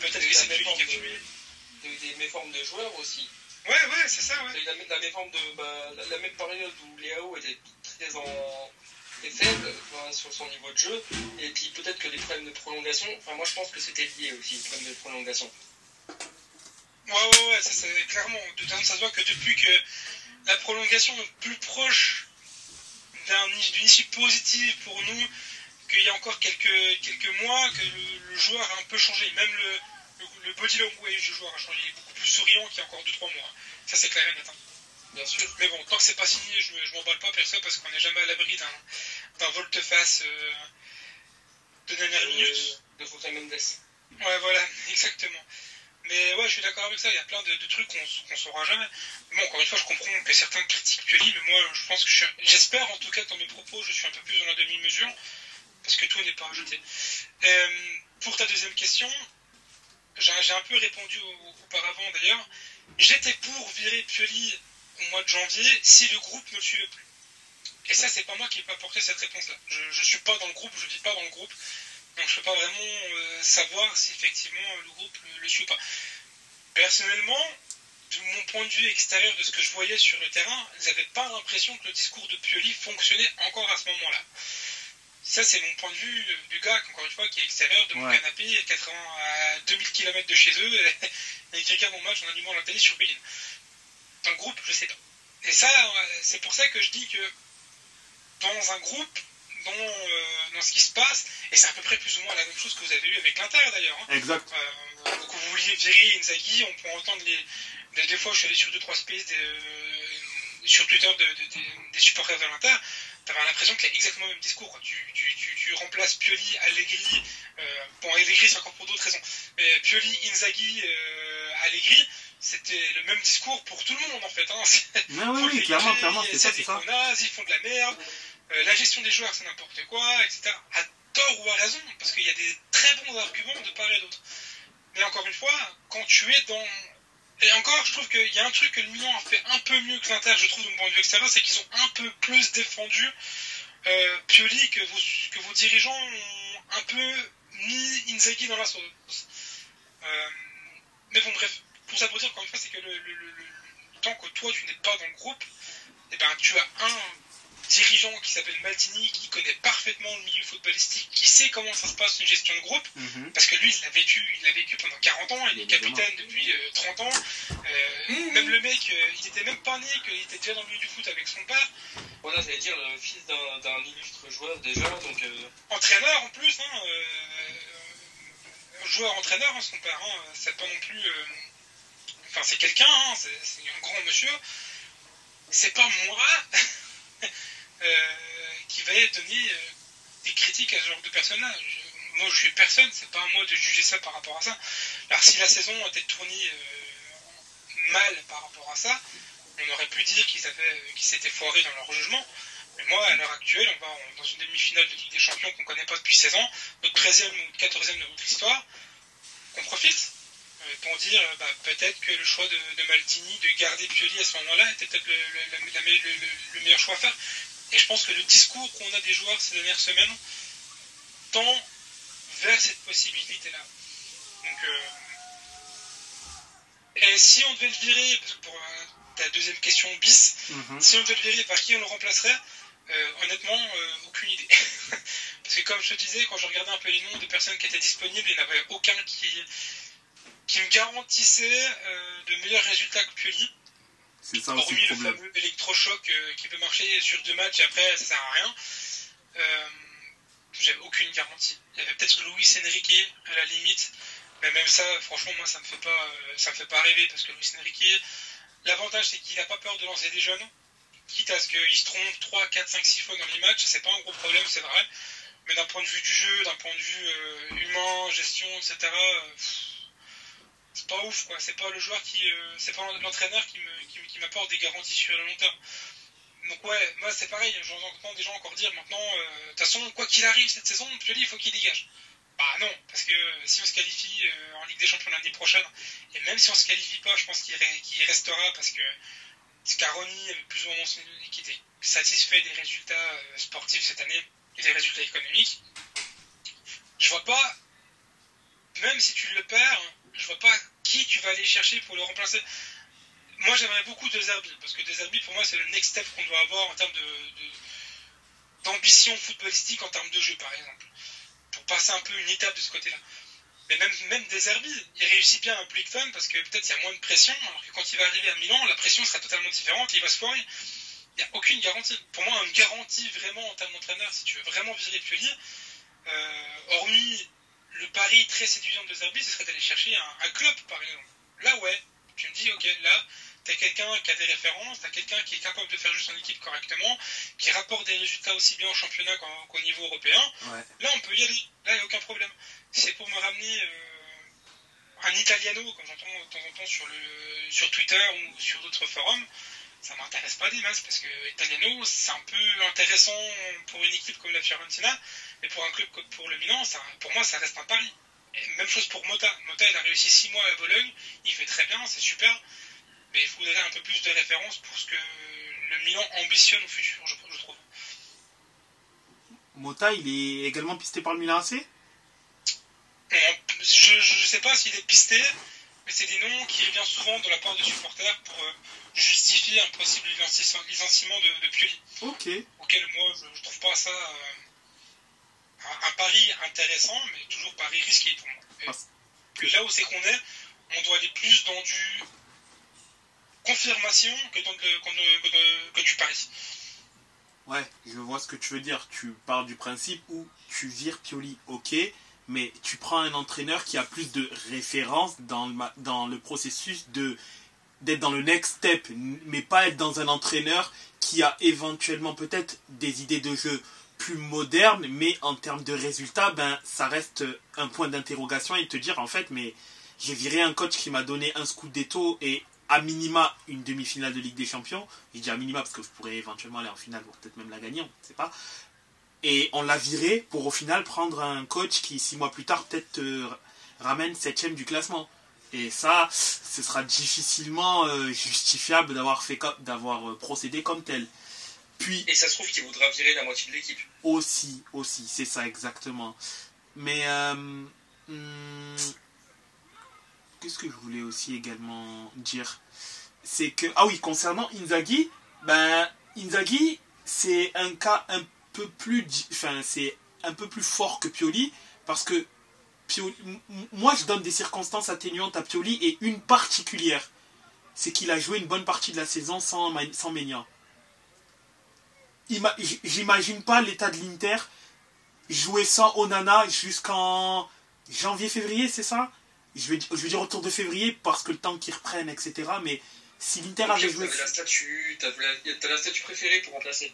peut-être que c'est lui qui a
Il y a eu des méformes de joueurs aussi.
Ouais, ouais, c'est ça, ouais.
La, la, méforme de, bah, la, même période où Léao était très en est faible sur son niveau de jeu, et puis peut-être que les problèmes de prolongation, enfin moi je pense que c'était lié aussi, les problèmes de prolongation.
Ouais, ouais, ouais, ça c'est clairement, ça se voit que depuis que la prolongation est plus proche d'une issue positive pour nous qu'il y a encore quelques, quelques mois, que le, joueur a un peu changé, même le, le, body language du joueur a changé, il est beaucoup plus souriant qu'il y a encore 2-3 mois. Ça c'est clair et net.
Bien sûr.
Mais bon, tant que c'est pas signé, je, je m'emballe pas perso parce qu'on n'est jamais à l'abri d'un volte-face euh, de dernière minute.
De José Mendes.
Ouais, voilà, exactement. Mais ouais, je suis d'accord avec ça, il y a plein de, trucs qu'on ne saura jamais. Bon, encore une fois, je comprends que certains critiquent Pioli, mais moi, je pense que j'espère en tout cas dans mes propos, je suis un peu plus dans la demi-mesure, parce que tout n'est pas rejeté. Euh, pour ta deuxième question, j'ai un peu répondu auparavant d'ailleurs. J'étais pour virer Pioli au mois de janvier si le groupe ne le suivait plus. Et ça, c'est pas moi qui vais pas apporté cette réponse-là. Je, ne suis pas dans le groupe, je vis pas dans le groupe, donc je peux pas vraiment euh, savoir si effectivement le groupe le, le suit ou pas. Personnellement, de mon point de vue extérieur de ce que je voyais sur le terrain, j'avais pas l'impression que le discours de Pioli fonctionnait encore à ce moment-là. Ça, c'est mon point de vue du gars, encore une fois, qui est extérieur de mon canapé, à, 80, à 2000 km de chez eux, et, qui regarde mon match en allumant la télé sur Bein le groupe, je sais pas. Et ça, c'est pour ça que je dis que dans un groupe, dans, euh, dans ce qui se passe, et c'est à peu près plus ou moins la même chose que vous avez eu avec l'Inter d'ailleurs. Hein.
Exact.
Euh, donc vous vouliez virer Inzaghi, on peut entendre les, des, fois je suis allé sur 2-3 spaces euh, sur Twitter des supporters de l'Inter, t'avais l'impression qu'il y a exactement le même discours. Tu, tu, tu, remplaces Pioli, Allegri, bon Allegri c'est encore pour d'autres raisons, mais Pioli, Inzaghi, Allegri, c'était le même discours pour tout le monde en fait. Hein.
Ah oui, clairement, clairement, c'est ça, c'est ça.
ils font de la merde, euh, la gestion des joueurs c'est n'importe quoi, etc. À tort ou à raison, parce qu'il y a des très bons arguments de part et d'autre. Mais encore une fois, quand tu es dans... Et encore, je trouve qu'il y a un truc que le Milan a fait un peu mieux que l'Inter, je trouve, de mon point de vue extérieur, c'est qu'ils ont un peu plus défendu euh, Pioli, que vos, que vos dirigeants ont un peu mis Inzaghi dans la sauce. Euh, mais bon, bref, pour ça pour dire encore une fois, c'est que le, le, le, tant que toi tu n'es pas dans le groupe, eh ben, tu as un dirigeant qui s'appelle Maldini, qui connaît parfaitement le milieu footballistique, qui sait comment ça se passe une gestion de groupe, mhm. parce que lui, il l'a vécu, il vécu pendant 40 ans, il est capitaine depuis 30 euh, ans. Euh, mhm. Même le mec, euh, il était même pas né, qu'il était déjà dans le milieu du foot avec son père.
Voilà, j'allais dire le fils d'un illustre joueur déjà, donc.
Entraîneur en plus, hein, joueur-entraîneur, hein, son père, hein, c'est pas non plus Enfin, c'est quelqu'un, hein, c'est un grand monsieur. C'est pas moi euh, qui va donner euh, des critiques à ce genre de personnage. Moi, je suis personne, c'est pas à moi de juger ça par rapport à ça. Alors, si la saison était tournée euh, mal par rapport à ça, on aurait pu dire qu'ils s'étaient foirés dans leur jugement. Mais moi, à l'heure actuelle, on va dans une demi-finale de Ligue des Champions qu'on connaît pas depuis 16 ans, notre 13e ou 14e de notre histoire, qu'on profite pour dire euh, bah, peut-être que le choix de, Maldini de garder Pioli à ce moment-là était peut-être le, meilleur choix à faire. Et je pense que le discours qu'on a des joueurs ces dernières semaines tend vers cette possibilité-là. Donc, euh, et si on devait le virer, parce que pour ta deuxième question bis, mhm. si on devait le virer, par qui on le remplacerait? Honnêtement, aucune idée. parce que comme je te disais, quand je regardais un peu les noms des personnes qui étaient disponibles, il n'y en avait aucun qui, qui me garantissait euh, de meilleurs résultats que Pioli.
C'est ça aussi le,
fameux électrochoc euh, qui peut marcher sur deux matchs et après ça sert à rien. Euh, J'avais aucune garantie. Il y avait peut-être Luis Enrique à la limite, mais même ça, franchement, moi ça me fait pas, ça me fait pas rêver parce que Luis Enrique, l'avantage c'est qu'il n'a pas peur de lancer des jeunes, quitte à ce qu'il se trompe 3, 4, 5, 6 fois dans les matchs, c'est pas un gros problème, c'est vrai. Mais d'un point de vue du jeu, d'un point de vue humain, gestion, etc c'est pas ouf quoi. C'est pas le joueur qui, euh, c'est pas l'entraîneur qui qui, m'apporte des garanties sur le long terme. Donc ouais, moi c'est pareil. J'entends des gens encore dire maintenant, euh, de toute façon quoi qu'il arrive cette saison, dis il faut qu'il dégage. Bah non, parce que si on se qualifie euh, en Ligue des Champions l'année prochaine, et même si on se qualifie pas, je pense qu'il restera parce que Scaroni avait plus ou moins qui était satisfait des résultats sportifs cette année et des résultats économiques. Je vois pas, même si tu le perds, je vois pas qui tu vas aller chercher pour le remplacer. Moi, j'aimerais beaucoup De Zerbi, parce que De Zerbi, pour moi, c'est le next step qu'on doit avoir en termes de, d'ambition footballistique en termes de jeu, par exemple. Pour passer un peu une étape de ce côté-là. Mais même, même Zerbi, il réussit bien à Brighton parce que peut-être il y a moins de pression, alors que quand il va arriver à Milan, la pression sera totalement différente et il va se foirer. Il n'y a aucune garantie. Pour moi, une garantie vraiment en termes d'entraîneur, si tu veux vraiment virer Pioli, euh, hormis le pari très séduisant de Zerbi, ce serait d'aller chercher un, club, par exemple. Là, ouais, tu me dis, ok, là, tu as quelqu'un qui a des références, tu as quelqu'un qui est capable de faire juste son équipe correctement, qui rapporte des résultats aussi bien au championnat qu'au niveau européen. Là, on peut y aller. Là, il n'y a aucun problème. C'est pour me ramener euh, un Italiano, comme j'entends de temps en temps sur, le, sur Twitter ou sur d'autres forums, ça m'intéresse pas des masses parce que Italiano, c'est un peu intéressant pour une équipe comme la Fiorentina, mais pour un club comme pour le Milan, ça, pour moi, ça reste un pari. Et même chose pour Mota. Mota, il a réussi 6 mois à Bologne, il fait très bien, c'est super, mais il faudrait un peu plus de références pour ce que le Milan ambitionne au futur, je, trouve.
Mota, il est également pisté par le Milan AC
Je ne sais pas s'il est pisté, mais c'est des noms qui viennent souvent de la part de supporters pour euh, justifier un possible licenciement de, de Pioli.
Ok.
Auquel moi, je, trouve pas ça euh, un, pari intéressant, mais toujours pari risqué pour moi. Ah. là où c'est qu'on est, on doit aller plus dans du confirmation que dans que, du pari.
Ouais, je vois ce que tu veux dire. Tu pars du principe où tu vires Pioli, ok, mais tu prends un entraîneur qui a plus de références dans le, dans le processus de d'être dans le next step, mais pas être dans un entraîneur qui a éventuellement peut-être des idées de jeu plus modernes, mais en termes de résultats, ben ça reste un point d'interrogation et te dire en fait, mais j'ai viré un coach qui m'a donné un scudetto et à minima une demi-finale de Ligue des Champions. Je dis à minima parce que je pourrais éventuellement aller en finale, ou peut-être même la gagner, on ne sait pas. Et on l'a viré pour au final prendre un coach qui, six mois plus tard, peut-être ramène septième du classement. Et ça, ce sera difficilement euh, justifiable d'avoir fait d'avoir euh, procédé comme tel. Puis,
et ça se trouve qu'il voudra virer la moitié de l'équipe.
Aussi, aussi, c'est ça exactement. Mais euh, hmm, qu'est-ce que je voulais aussi également dire? C'est que ah oui, concernant Inzaghi, ben Inzaghi, c'est un cas un peu plus, enfin, c'est un peu plus fort que Pioli parce que Pioli, moi je donne des circonstances atténuantes à Pioli et une particulière, c'est qu'il a joué une bonne partie de la saison sans, sans Ménia. J'imagine pas l'état de l'Inter jouer sans Onana jusqu'en janvier-février, c'est ça? Je veux, je dire autour de février parce que le temps qu'ils reprennent, etc. Mais si l'Inter avait joué.
T'as la statue, t'as la statue préférée pour remplacer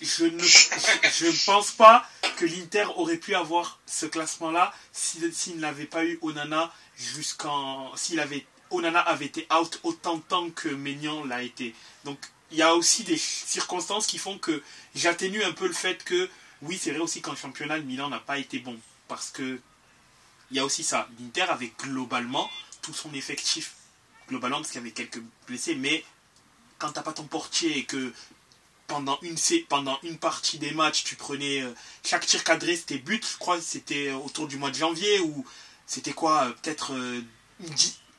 je ne pense pas que l'Inter aurait pu avoir ce classement-là s'il n'avait pas eu Onana jusqu'en. S'il avait Onana avait été out autant de temps que Maignan l'a été. Donc il y a aussi des circonstances qui font que j'atténue un peu le fait que, oui, c'est vrai aussi qu'en championnat, Milan n'a pas été bon. Parce que il y a aussi ça. L'Inter avait globalement tout son effectif. Globalement, parce qu'il y avait quelques blessés, mais quand t'as pas ton portier et que pendant une, pendant une partie des matchs, tu prenais euh, chaque tir cadré, c'était but, je crois que c'était autour du mois de janvier, ou c'était quoi, euh, peut-être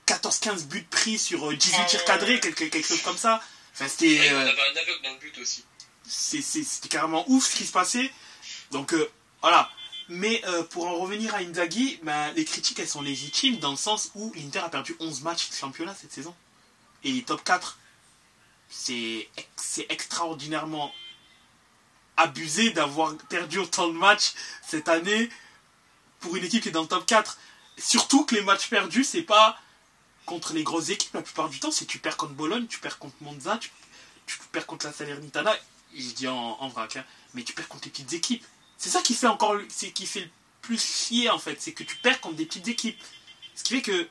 14-15 euh, buts pris sur 18 tirs cadrés, quelque, quelque chose comme ça.
Enfin, c'était. on avait un aveugle dans le but aussi.
C'était carrément ouf ce qui se passait. Donc voilà. Mais pour en revenir à Inzaghi, ben, les critiques elles sont légitimes dans le sens où l'Inter a perdu 11 matchs de championnat cette saison. Et top 4 c'est extraordinairement abusé d'avoir perdu autant de matchs cette année pour une équipe qui est dans le top 4. Surtout que les matchs perdus, c'est pas contre les grosses équipes la plupart du temps, c'est tu perds contre Bologne, tu perds contre Monza, tu, perds contre la Salernitana, je dis en, vrac, hein, mais tu perds contre les petites équipes. C'est ça qui fait encore c'est qui fait le plus chier en fait, c'est que tu perds contre des petites équipes. Ce qui fait que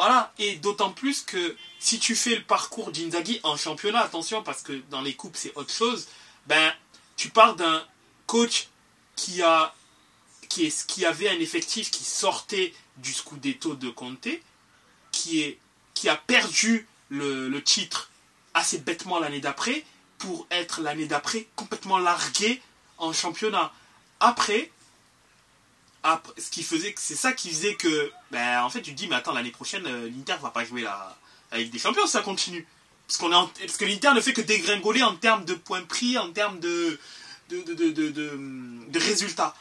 voilà, et d'autant plus que si tu fais le parcours d'Inzaghi en championnat, attention, parce que dans les coupes c'est autre chose, ben tu pars d'un coach qui a qui, est, qui avait un effectif qui sortait du Scudetto de Conte, qui, est, qui a perdu le, le titre assez bêtement l'année d'après, pour être l'année d'après complètement largué en championnat. Après, ce qui faisait c'est ça qui faisait que ben en fait tu te dis mais attends l'année prochaine euh, l'Inter va pas jouer la, Ligue des Champions ça continue parce qu'on est parce que l'Inter ne fait que dégringoler en termes de points pris en termes de de, de, de, de résultats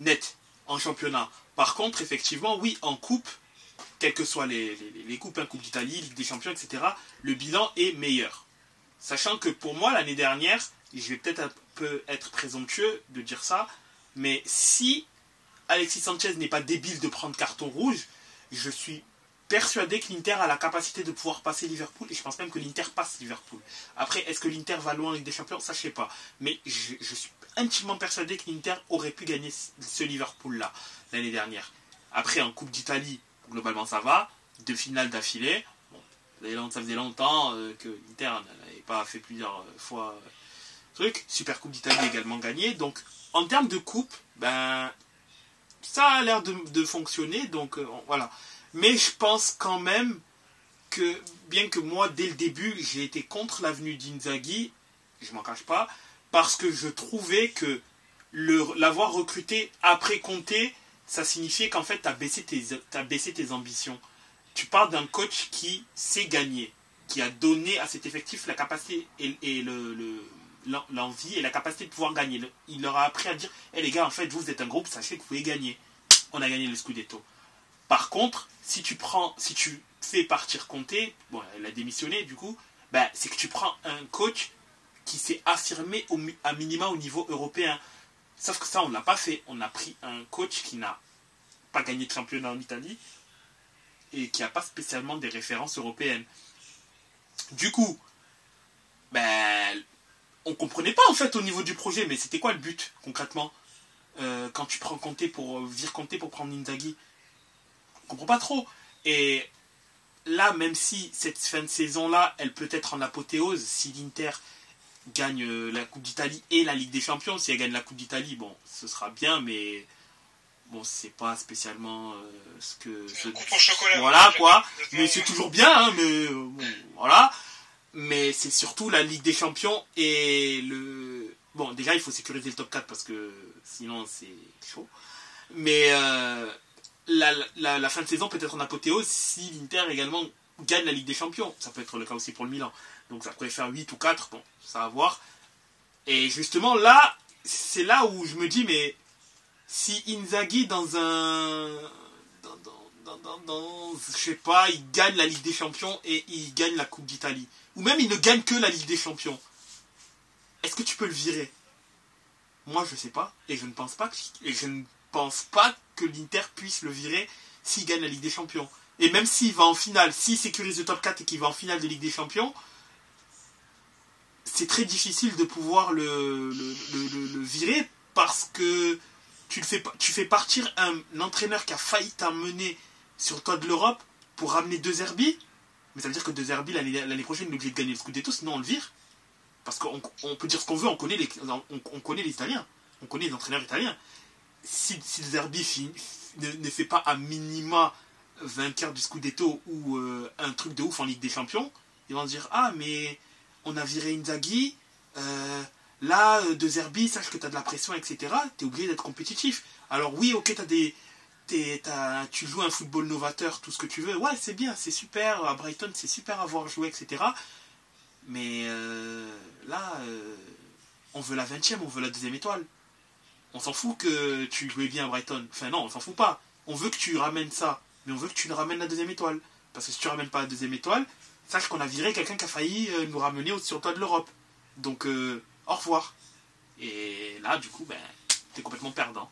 nets en championnat par contre effectivement oui en coupe quelles que soient les, les, les coupes, hein, Coupe d'Italie, Ligue des Champions, etc., le bilan est meilleur. Sachant que pour moi, l'année dernière, je vais peut-être un peu être présomptueux de dire ça, mais si Alexis Sanchez n'est pas débile de prendre carton rouge, je suis persuadé que l'Inter a la capacité de pouvoir passer Liverpool et je pense même que l'Inter passe Liverpool. Après, est-ce que l'Inter va loin avec des champions? Ça, je sais pas. Mais je, suis intimement persuadé que l'Inter aurait pu gagner ce Liverpool-là l'année dernière. Après, en Coupe d'Italie, globalement, ça va. Deux finales d'affilée. ça faisait longtemps euh, que l'Inter n'avait pas fait plusieurs euh, fois euh, truc. Super Coupe d'Italie également gagnée. Donc, en termes de coupe, ben, ça a l'air de, fonctionner, donc euh, voilà. Mais je pense quand même que, bien que moi, dès le début, j'ai été contre l'avenue d'Inzaghi, je m'en cache pas, parce que je trouvais que l'avoir recruté après Comté, ça signifiait qu'en fait, tu as, baissé tes, baissé tes ambitions. Tu parles d'un coach qui sait gagner, qui a donné à cet effectif la capacité et, le l'envie et la capacité de pouvoir gagner. Il leur a appris à dire Eh les gars, en fait, vous êtes un groupe, sachez que vous pouvez gagner. On a gagné le Scudetto. Par contre, si tu prends, si tu fais partir Comté, bon, elle a démissionné du coup, ben, c'est que tu prends un coach qui s'est affirmé à minima au niveau européen. Sauf que ça, on ne l'a pas fait. On a pris un coach qui n'a pas gagné de championnat en Italie et qui n'a pas spécialement des références européennes. Du coup, ben, on comprenait pas en fait au niveau du projet, mais c'était quoi le but concrètement? Euh, quand tu prends Comté pour euh, vire Comté pour prendre Inzaghi On comprend pas trop. Et là, même si cette fin de saison là, elle peut être en apothéose si l'Inter gagne euh, la Coupe d'Italie et la Ligue des Champions, si elle gagne la Coupe d'Italie, bon, ce sera bien, mais bon, c'est pas spécialement ce que voilà quoi. Mais c'est toujours bien, hein, mais bon, voilà mais c'est surtout la Ligue des Champions et le. Bon, déjà, il faut sécuriser le top 4 parce que sinon, c'est chaud. Mais euh, la, la, fin de saison peut être en apothéose si l'Inter également gagne la Ligue des Champions. Ça peut être le cas aussi pour le Milan. Donc, ça pourrait faire 8 ou 4, bon, ça va voir. Et justement, là, c'est là où je me dis, mais si Inzaghi, dans un. Dans, dans, je sais pas, il gagne la Ligue des Champions et il gagne la Coupe d'Italie. Ou même il ne gagne que la Ligue des Champions, est-ce que tu peux le virer? Moi, je sais pas, et je ne pense pas que, et je ne pense pas que l'Inter puisse le virer s'il gagne la Ligue des Champions. Et même s'il va en finale, s'il sécurise le top 4 et qu'il va en finale de Ligue des Champions, c'est très difficile de pouvoir le, le, virer parce que tu, le fais, tu fais partir un, entraîneur qui a failli t'amener sur le de l'Europe pour ramener deux Zerbi. Mais ça veut dire que deux Zerbi, l'année prochaine, il est obligé de gagner le Scudetto, sinon on le vire. Parce qu'on peut dire ce qu'on veut, on connaît, les, on, connaît les Italiens, on connaît les entraîneurs italiens. Si, si Zerbi ne, ne, fait pas à minima vainqueur du Scudetto ou euh, un truc de ouf en Ligue des Champions, ils vont dire Ah, mais on a viré Inzaghi, euh, là, euh, de Zerbi, sache que tu as de la pression, etc. Tu es obligé d'être compétitif. Alors, oui, ok, as des, tu joues un football novateur, tout ce que tu veux. Ouais, c'est bien, c'est super. À Brighton, c'est super à voir jouer, etc. Mais là, on veut la 20 e on veut la deuxième étoile. On s'en fout que tu jouais bien à Brighton. Enfin, non, on s'en fout pas. On veut que tu ramènes ça mais on veut que tu nous ramènes la deuxième étoile. Parce que si tu ramènes pas la deuxième étoile, sache qu'on a viré quelqu'un qui a failli euh, nous ramener au-dessus de l'Europe. Donc, euh, au revoir. Et là, du coup, ben, t'es complètement perdant.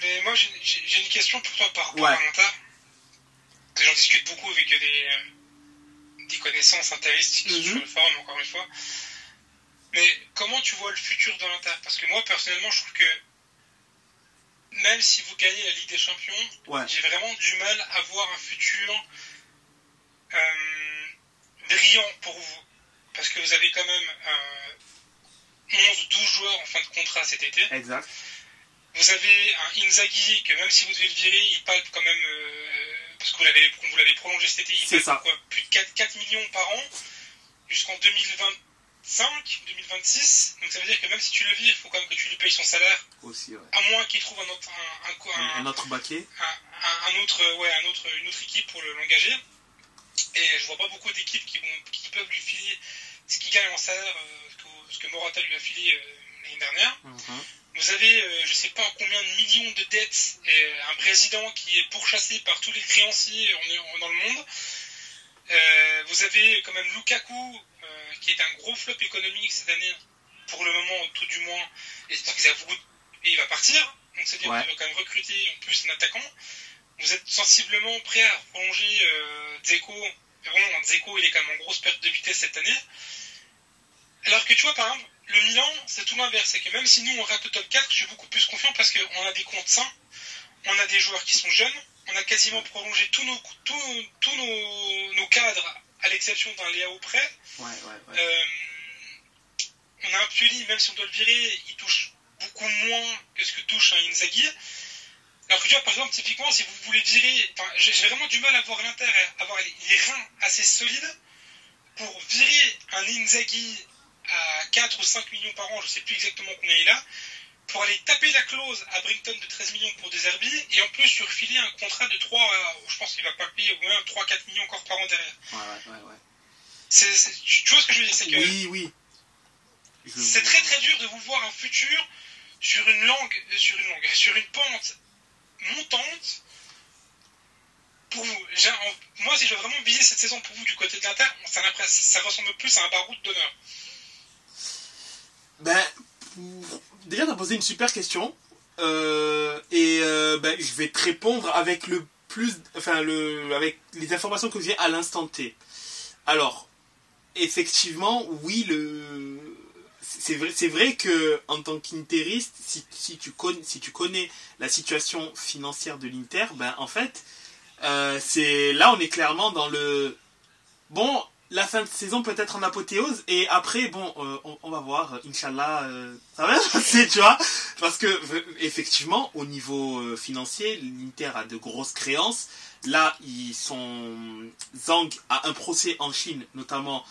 Mais moi, j'ai une question pour toi par rapport à l'Inter. J'en discute beaucoup avec des, euh, des connaissances intéressantes mhm. sur le forum, encore une fois. Mais comment tu vois le futur de l'Inter Parce que moi, personnellement, je trouve que même si vous gagnez la Ligue des Champions, j'ai vraiment du mal à voir un futur euh, brillant pour vous. Parce que vous avez quand même 11-12 joueurs en fin de contrat cet été.
Exact.
Vous avez un Inzaghi que même si vous devez le virer, il palpe quand même, euh, parce que vous l'avez, prolongé cet été, il palpe quoi, plus de 4, 4 millions par an jusqu'en 2020 5 2026. Donc ça veut dire que même si tu le vis, il faut quand même que tu lui payes son salaire.
Aussi, ouais.
À moins qu'il trouve un autre, un,
un, un, autre baquet.
Un, autre, ouais, un autre, une autre équipe pour l'engager. Et je vois pas beaucoup d'équipes qui, qui peuvent lui filer ce qu'il gagne en salaire, euh, ce, que, Morata lui a filé euh, l'année dernière. Mhm. Vous avez, euh, je sais pas combien de millions de dettes et un président qui est pourchassé par tous les créanciers dans le monde. vous avez quand même Lukaku qui est un gros flop économique cette année, pour le moment, tout du moins, et, il va partir. Donc c'est-à-dire qu'il va quand même recruter en plus un attaquant. Vous êtes sensiblement prêt à prolonger euh, Dzeko. Mais bon, Dzeko, il est quand même en grosse perte de vitesse cette année. Alors que tu vois, par exemple, le Milan, c'est tout l'inverse. C'est que même si nous, on rate le top 4, je suis beaucoup plus confiant parce qu'on a des comptes sains, on a des joueurs qui sont jeunes, on a quasiment prolongé tous nos, tous, tous nos, nos cadres à l'exception d'un Léao près.
Ouais, ouais, euh,
on a un Pioli, même si on doit le virer, il touche beaucoup moins que ce que touche un Inzaghi. Alors que tu vois, par exemple, typiquement, si vous voulez virer, j'ai vraiment du mal à voir l'Inter avoir les reins assez solides pour virer un Inzaghi 4 ou 5 millions par an, je ne sais plus exactement combien il a, pour aller taper la clause à Brington de 13 millions pour des herbiers et en plus surfiler un contrat de 3, je pense qu'il va pas payer au moins 3-4 millions encore par an derrière.
Ouais, ouais, ouais.
tu vois ce que je veux dire c'est que
Oui, oui.
C'est très très dur de vous voir un futur sur une langue, sur une langue, sur une pente montante pour vous. moi, si je veux vraiment viser cette saison pour vous du côté de l'Inter, ça, ça ressemble plus à un baroud d'honneur.
Ben, déjà, tu as posé une super question. Euh, et euh, ben, je vais te répondre avec le plus, enfin, le, avec les informations que j'ai à l'instant T. Alors, effectivement, oui, le, c'est vrai, c'est vrai que en tant qu'interiste, si, si, tu connais, si tu connais la situation financière de l'Inter, ben en fait, euh, c'est là on est clairement dans le bon la fin de saison peut être en apothéose et après bon euh, on, va voir inchallah euh, ça va passer tu vois. Parce que effectivement au niveau euh, financier l'Inter a de grosses créances. Là ils sont Zhang a un procès en Chine notamment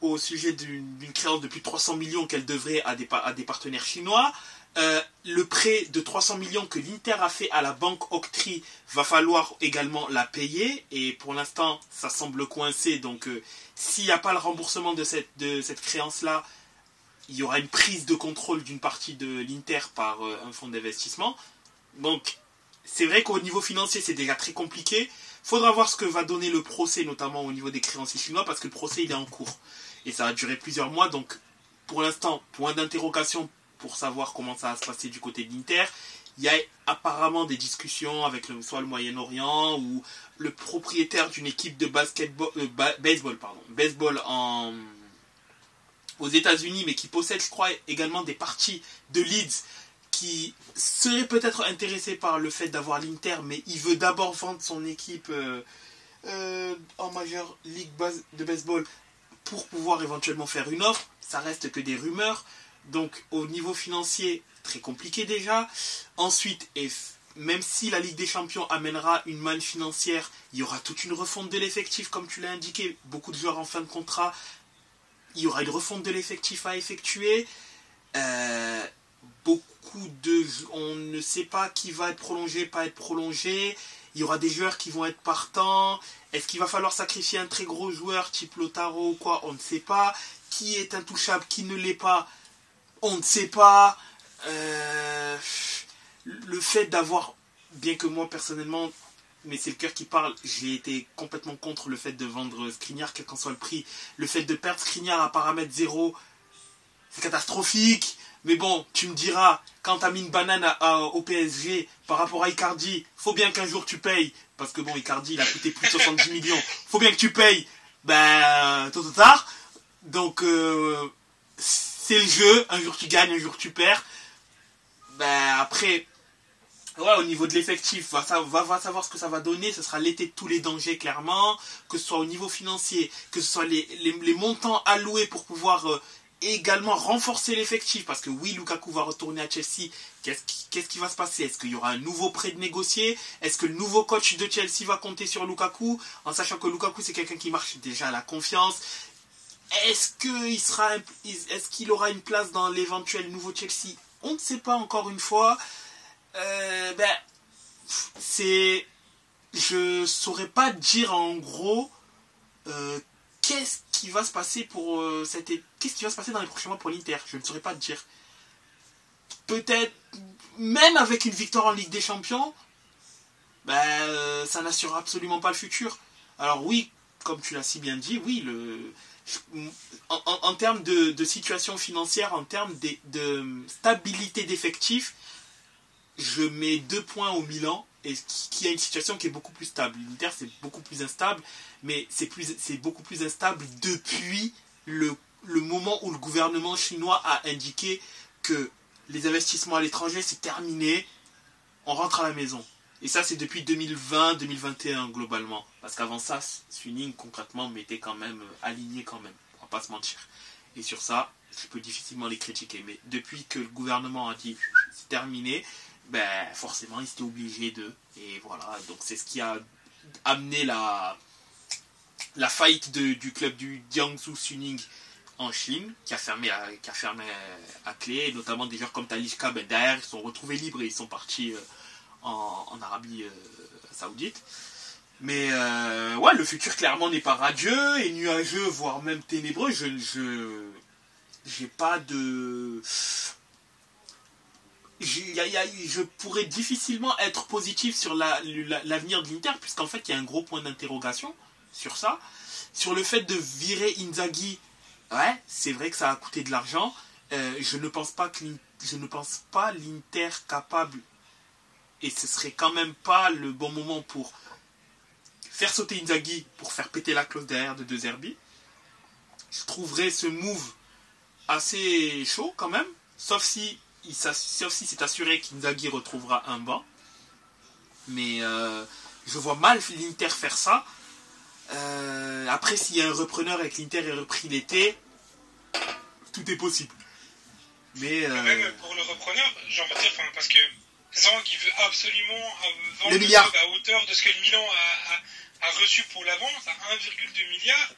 au sujet d'une créance de plus de 300 millions qu'elle devrait à à des partenaires chinois euh, le prêt de 300 millions que l'Inter a fait à la banque Octree va falloir également la payer. Et pour l'instant, ça semble coincé. Donc, euh, s'il n'y a pas le remboursement de cette, de cette créance-là, il y aura une prise de contrôle d'une partie de l'Inter par euh, un fonds d'investissement. Donc, c'est vrai qu'au niveau financier, c'est déjà très compliqué. Faudra voir ce que va donner le procès, notamment au niveau des créanciers chinois, parce que le procès, il est en cours. Et ça va durer plusieurs mois. Donc, pour l'instant, point d'interrogation pour savoir comment ça va se passer du côté de l'Inter. Il y a apparemment des discussions avec le, soit le Moyen-Orient ou le propriétaire d'une équipe de basketball, euh, baseball, pardon, baseball en, aux États-Unis, mais qui possède, je crois, également des parties de Leeds qui serait peut-être intéressé par le fait d'avoir l'Inter, mais il veut d'abord vendre son équipe euh, euh, en majeure ligue de baseball pour pouvoir éventuellement faire une offre. Ça reste que des rumeurs. Donc au niveau financier, très compliqué déjà. Ensuite, et même si la Ligue des Champions amènera une manne financière, il y aura toute une refonte de l'effectif, comme tu l'as indiqué. Beaucoup de joueurs en fin de contrat. Il y aura une refonte de l'effectif à effectuer. Euh, beaucoup de. On ne sait pas qui va être prolongé, pas être prolongé. Il y aura des joueurs qui vont être partants. Est-ce qu'il va falloir sacrifier un très gros joueur type Lotaro ou quoi? On ne sait pas. Qui est intouchable, qui ne l'est pas? On ne sait pas. Euh, le fait d'avoir, bien que moi personnellement, mais c'est le cœur qui parle, j'ai été complètement contre le fait de vendre Skriniar, quel qu'en soit le prix. Le fait de perdre Skriniar à paramètre zéro, c'est catastrophique. Mais bon, tu me diras, quand t'as mis une banane au PSG par rapport à Icardi, faut bien qu'un jour tu payes. Parce que bon, Icardi, il a coûté plus de 70 millions. Faut bien que tu payes. Ben, tôt ou tard. Donc, euh, c'est le jeu. Un jour tu gagnes, un jour tu perds. Ben, après, Ouais, au niveau de l'effectif, va, va, savoir ce que ça va donner. Ce sera l'été de tous les dangers, clairement. Que ce soit au niveau financier, que ce soit les, montants alloués pour pouvoir euh, également renforcer l'effectif. Parce que oui, Lukaku va retourner à Chelsea. Qu'est-ce qui, qui va se passer? Est-ce qu'il y aura un nouveau prêt de négocier? Est-ce que le nouveau coach de Chelsea va compter sur Lukaku? En sachant que Lukaku, c'est quelqu'un qui marche déjà à la confiance. Est-ce qu'il sera, aura une place dans l'éventuel nouveau Chelsea? On ne sait pas encore une fois. Euh, ben. Je saurais pas dire en gros euh, qu'est-ce qui va se passer pour euh, cette. Qu'est-ce qui va se passer dans les prochains mois pour l'Inter? Je ne saurais pas dire. Peut-être, même avec une victoire en Ligue des Champions, ben, ça n'assure absolument pas le futur. Alors, oui, comme tu l'as si bien dit, oui, le. En, termes de, situation financière, en termes de, stabilité d'effectifs, je mets deux points au Milan et qui a une situation qui est beaucoup plus stable. L'Inter c'est beaucoup plus instable, mais c'est beaucoup plus instable depuis le, le moment où le gouvernement chinois a indiqué que les investissements à l'étranger c'est terminé, on rentre à la maison. Et ça c'est depuis 2020-2021 globalement, parce qu'avant ça, Suning concrètement m'était quand même aligné quand même, on va pas se mentir. Et sur ça, je peux difficilement les critiquer. Mais depuis que le gouvernement a dit c'est terminé, ben forcément ils étaient obligés de. Et voilà, donc c'est ce qui a amené la, la faillite du club du Jiangsu Suning en Chine, qui a fermé à, qui a fermé à, clé, notamment des joueurs comme Talishka, ben derrière ils sont retrouvés libres et ils sont partis euh, en, Arabie euh, Saoudite. Mais euh, ouais, le futur clairement n'est pas radieux et nuageux, voire même ténébreux. Je, je j'ai pas de je pourrais difficilement être positif sur l'avenir de l'Inter, puisqu'en fait, il y a un gros point d'interrogation sur ça. Sur le fait de virer Inzaghi, ouais, c'est vrai que ça a coûté de l'argent. Euh, je ne pense pas que je ne pense pas l'Inter capable, ce serait quand même pas le bon moment pour faire sauter Inzaghi pour faire péter la clause derrière de deux Herbie. Je trouverais ce move assez chaud quand même, sauf si sauf si c'est assuré qu'Inzaghi retrouvera un banc. Mais euh, je vois mal l'Inter faire ça. Euh, après, s'il y a un repreneur et que l'Inter est repris l'été, tout est possible. Mais
euh, même pour le repreneur, j'ai envie de dire, parce que Zang il veut absolument
vendre le club
à hauteur de ce que le Milan a, reçu pour la vente, à 1,2 milliard.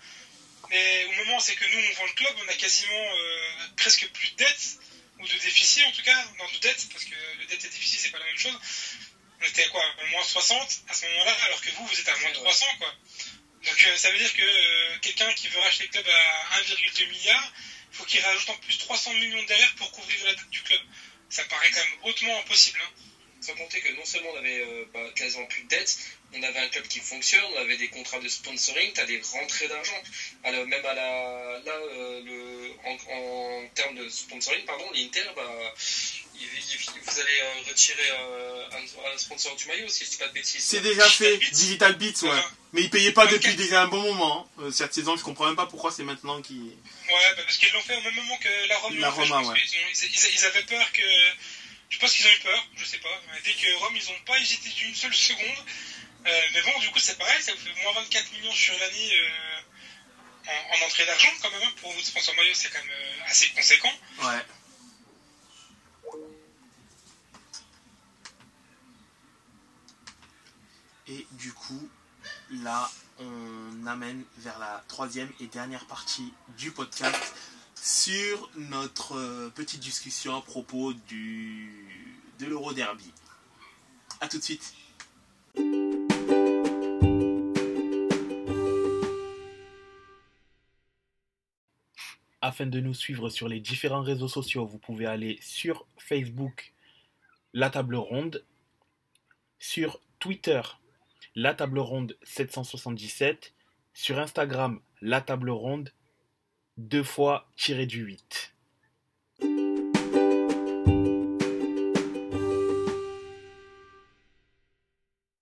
Mais au moment c'est que nous on vend le club, on a quasiment presque plus de dettes ou de déficit en tout cas, dans de dette, parce que le dette et déficit c'est pas la même chose. On était à quoi Moins 60 à ce moment-là, alors que vous, vous êtes à moins 300 quoi. Donc euh, ça veut dire que euh, quelqu'un qui veut racheter le club à 1,2 milliard, il faut qu'il rajoute en plus 300 millions derrière pour couvrir la dette du club. Ça paraît quand même hautement impossible. Hein.
Sans compter que non seulement on avait euh, bah, quasiment plus de dettes, on avait un club qui fonctionne, on avait des contrats de sponsoring, tu as des rentrées d'argent. Alors même à la, là, euh, le, en, termes de sponsoring, pardon, l'Inter, bah, vous allez euh, retirer un, sponsor du maillot, si je dis pas de bêtises.
C'est déjà fait, Digital Beats, ouais. Mais ils payaient pas depuis déjà un bon moment. Hein. cette saison, je comprends même pas pourquoi c'est maintenant qu'ils.
Ouais, bah, parce qu'ils l'ont fait au même moment que la Roma.
La Roma, ouais.
Ils, ils, avaient peur que je pense qu'ils ont eu peur, je sais pas. Dès que Rome, ils n'ont pas hésité d'une seule seconde. Euh, mais bon, du coup, c'est pareil, ça vous fait moins 24 millions sur l'année euh, en, entrée d'argent quand même. Hein. Pour vous, sponsor maillot, c'est quand même euh, assez conséquent.
Ouais. Et du coup, là, on amène vers la troisième et dernière partie du podcast sur notre petite discussion à propos du, de l'Euro Derby. A tout de suite. Afin de nous suivre sur les différents réseaux sociaux, vous pouvez aller sur Facebook, La Table Ronde, sur Twitter, la Table Ronde 777, sur Instagram La Table Ronde, deux fois tiré du 8.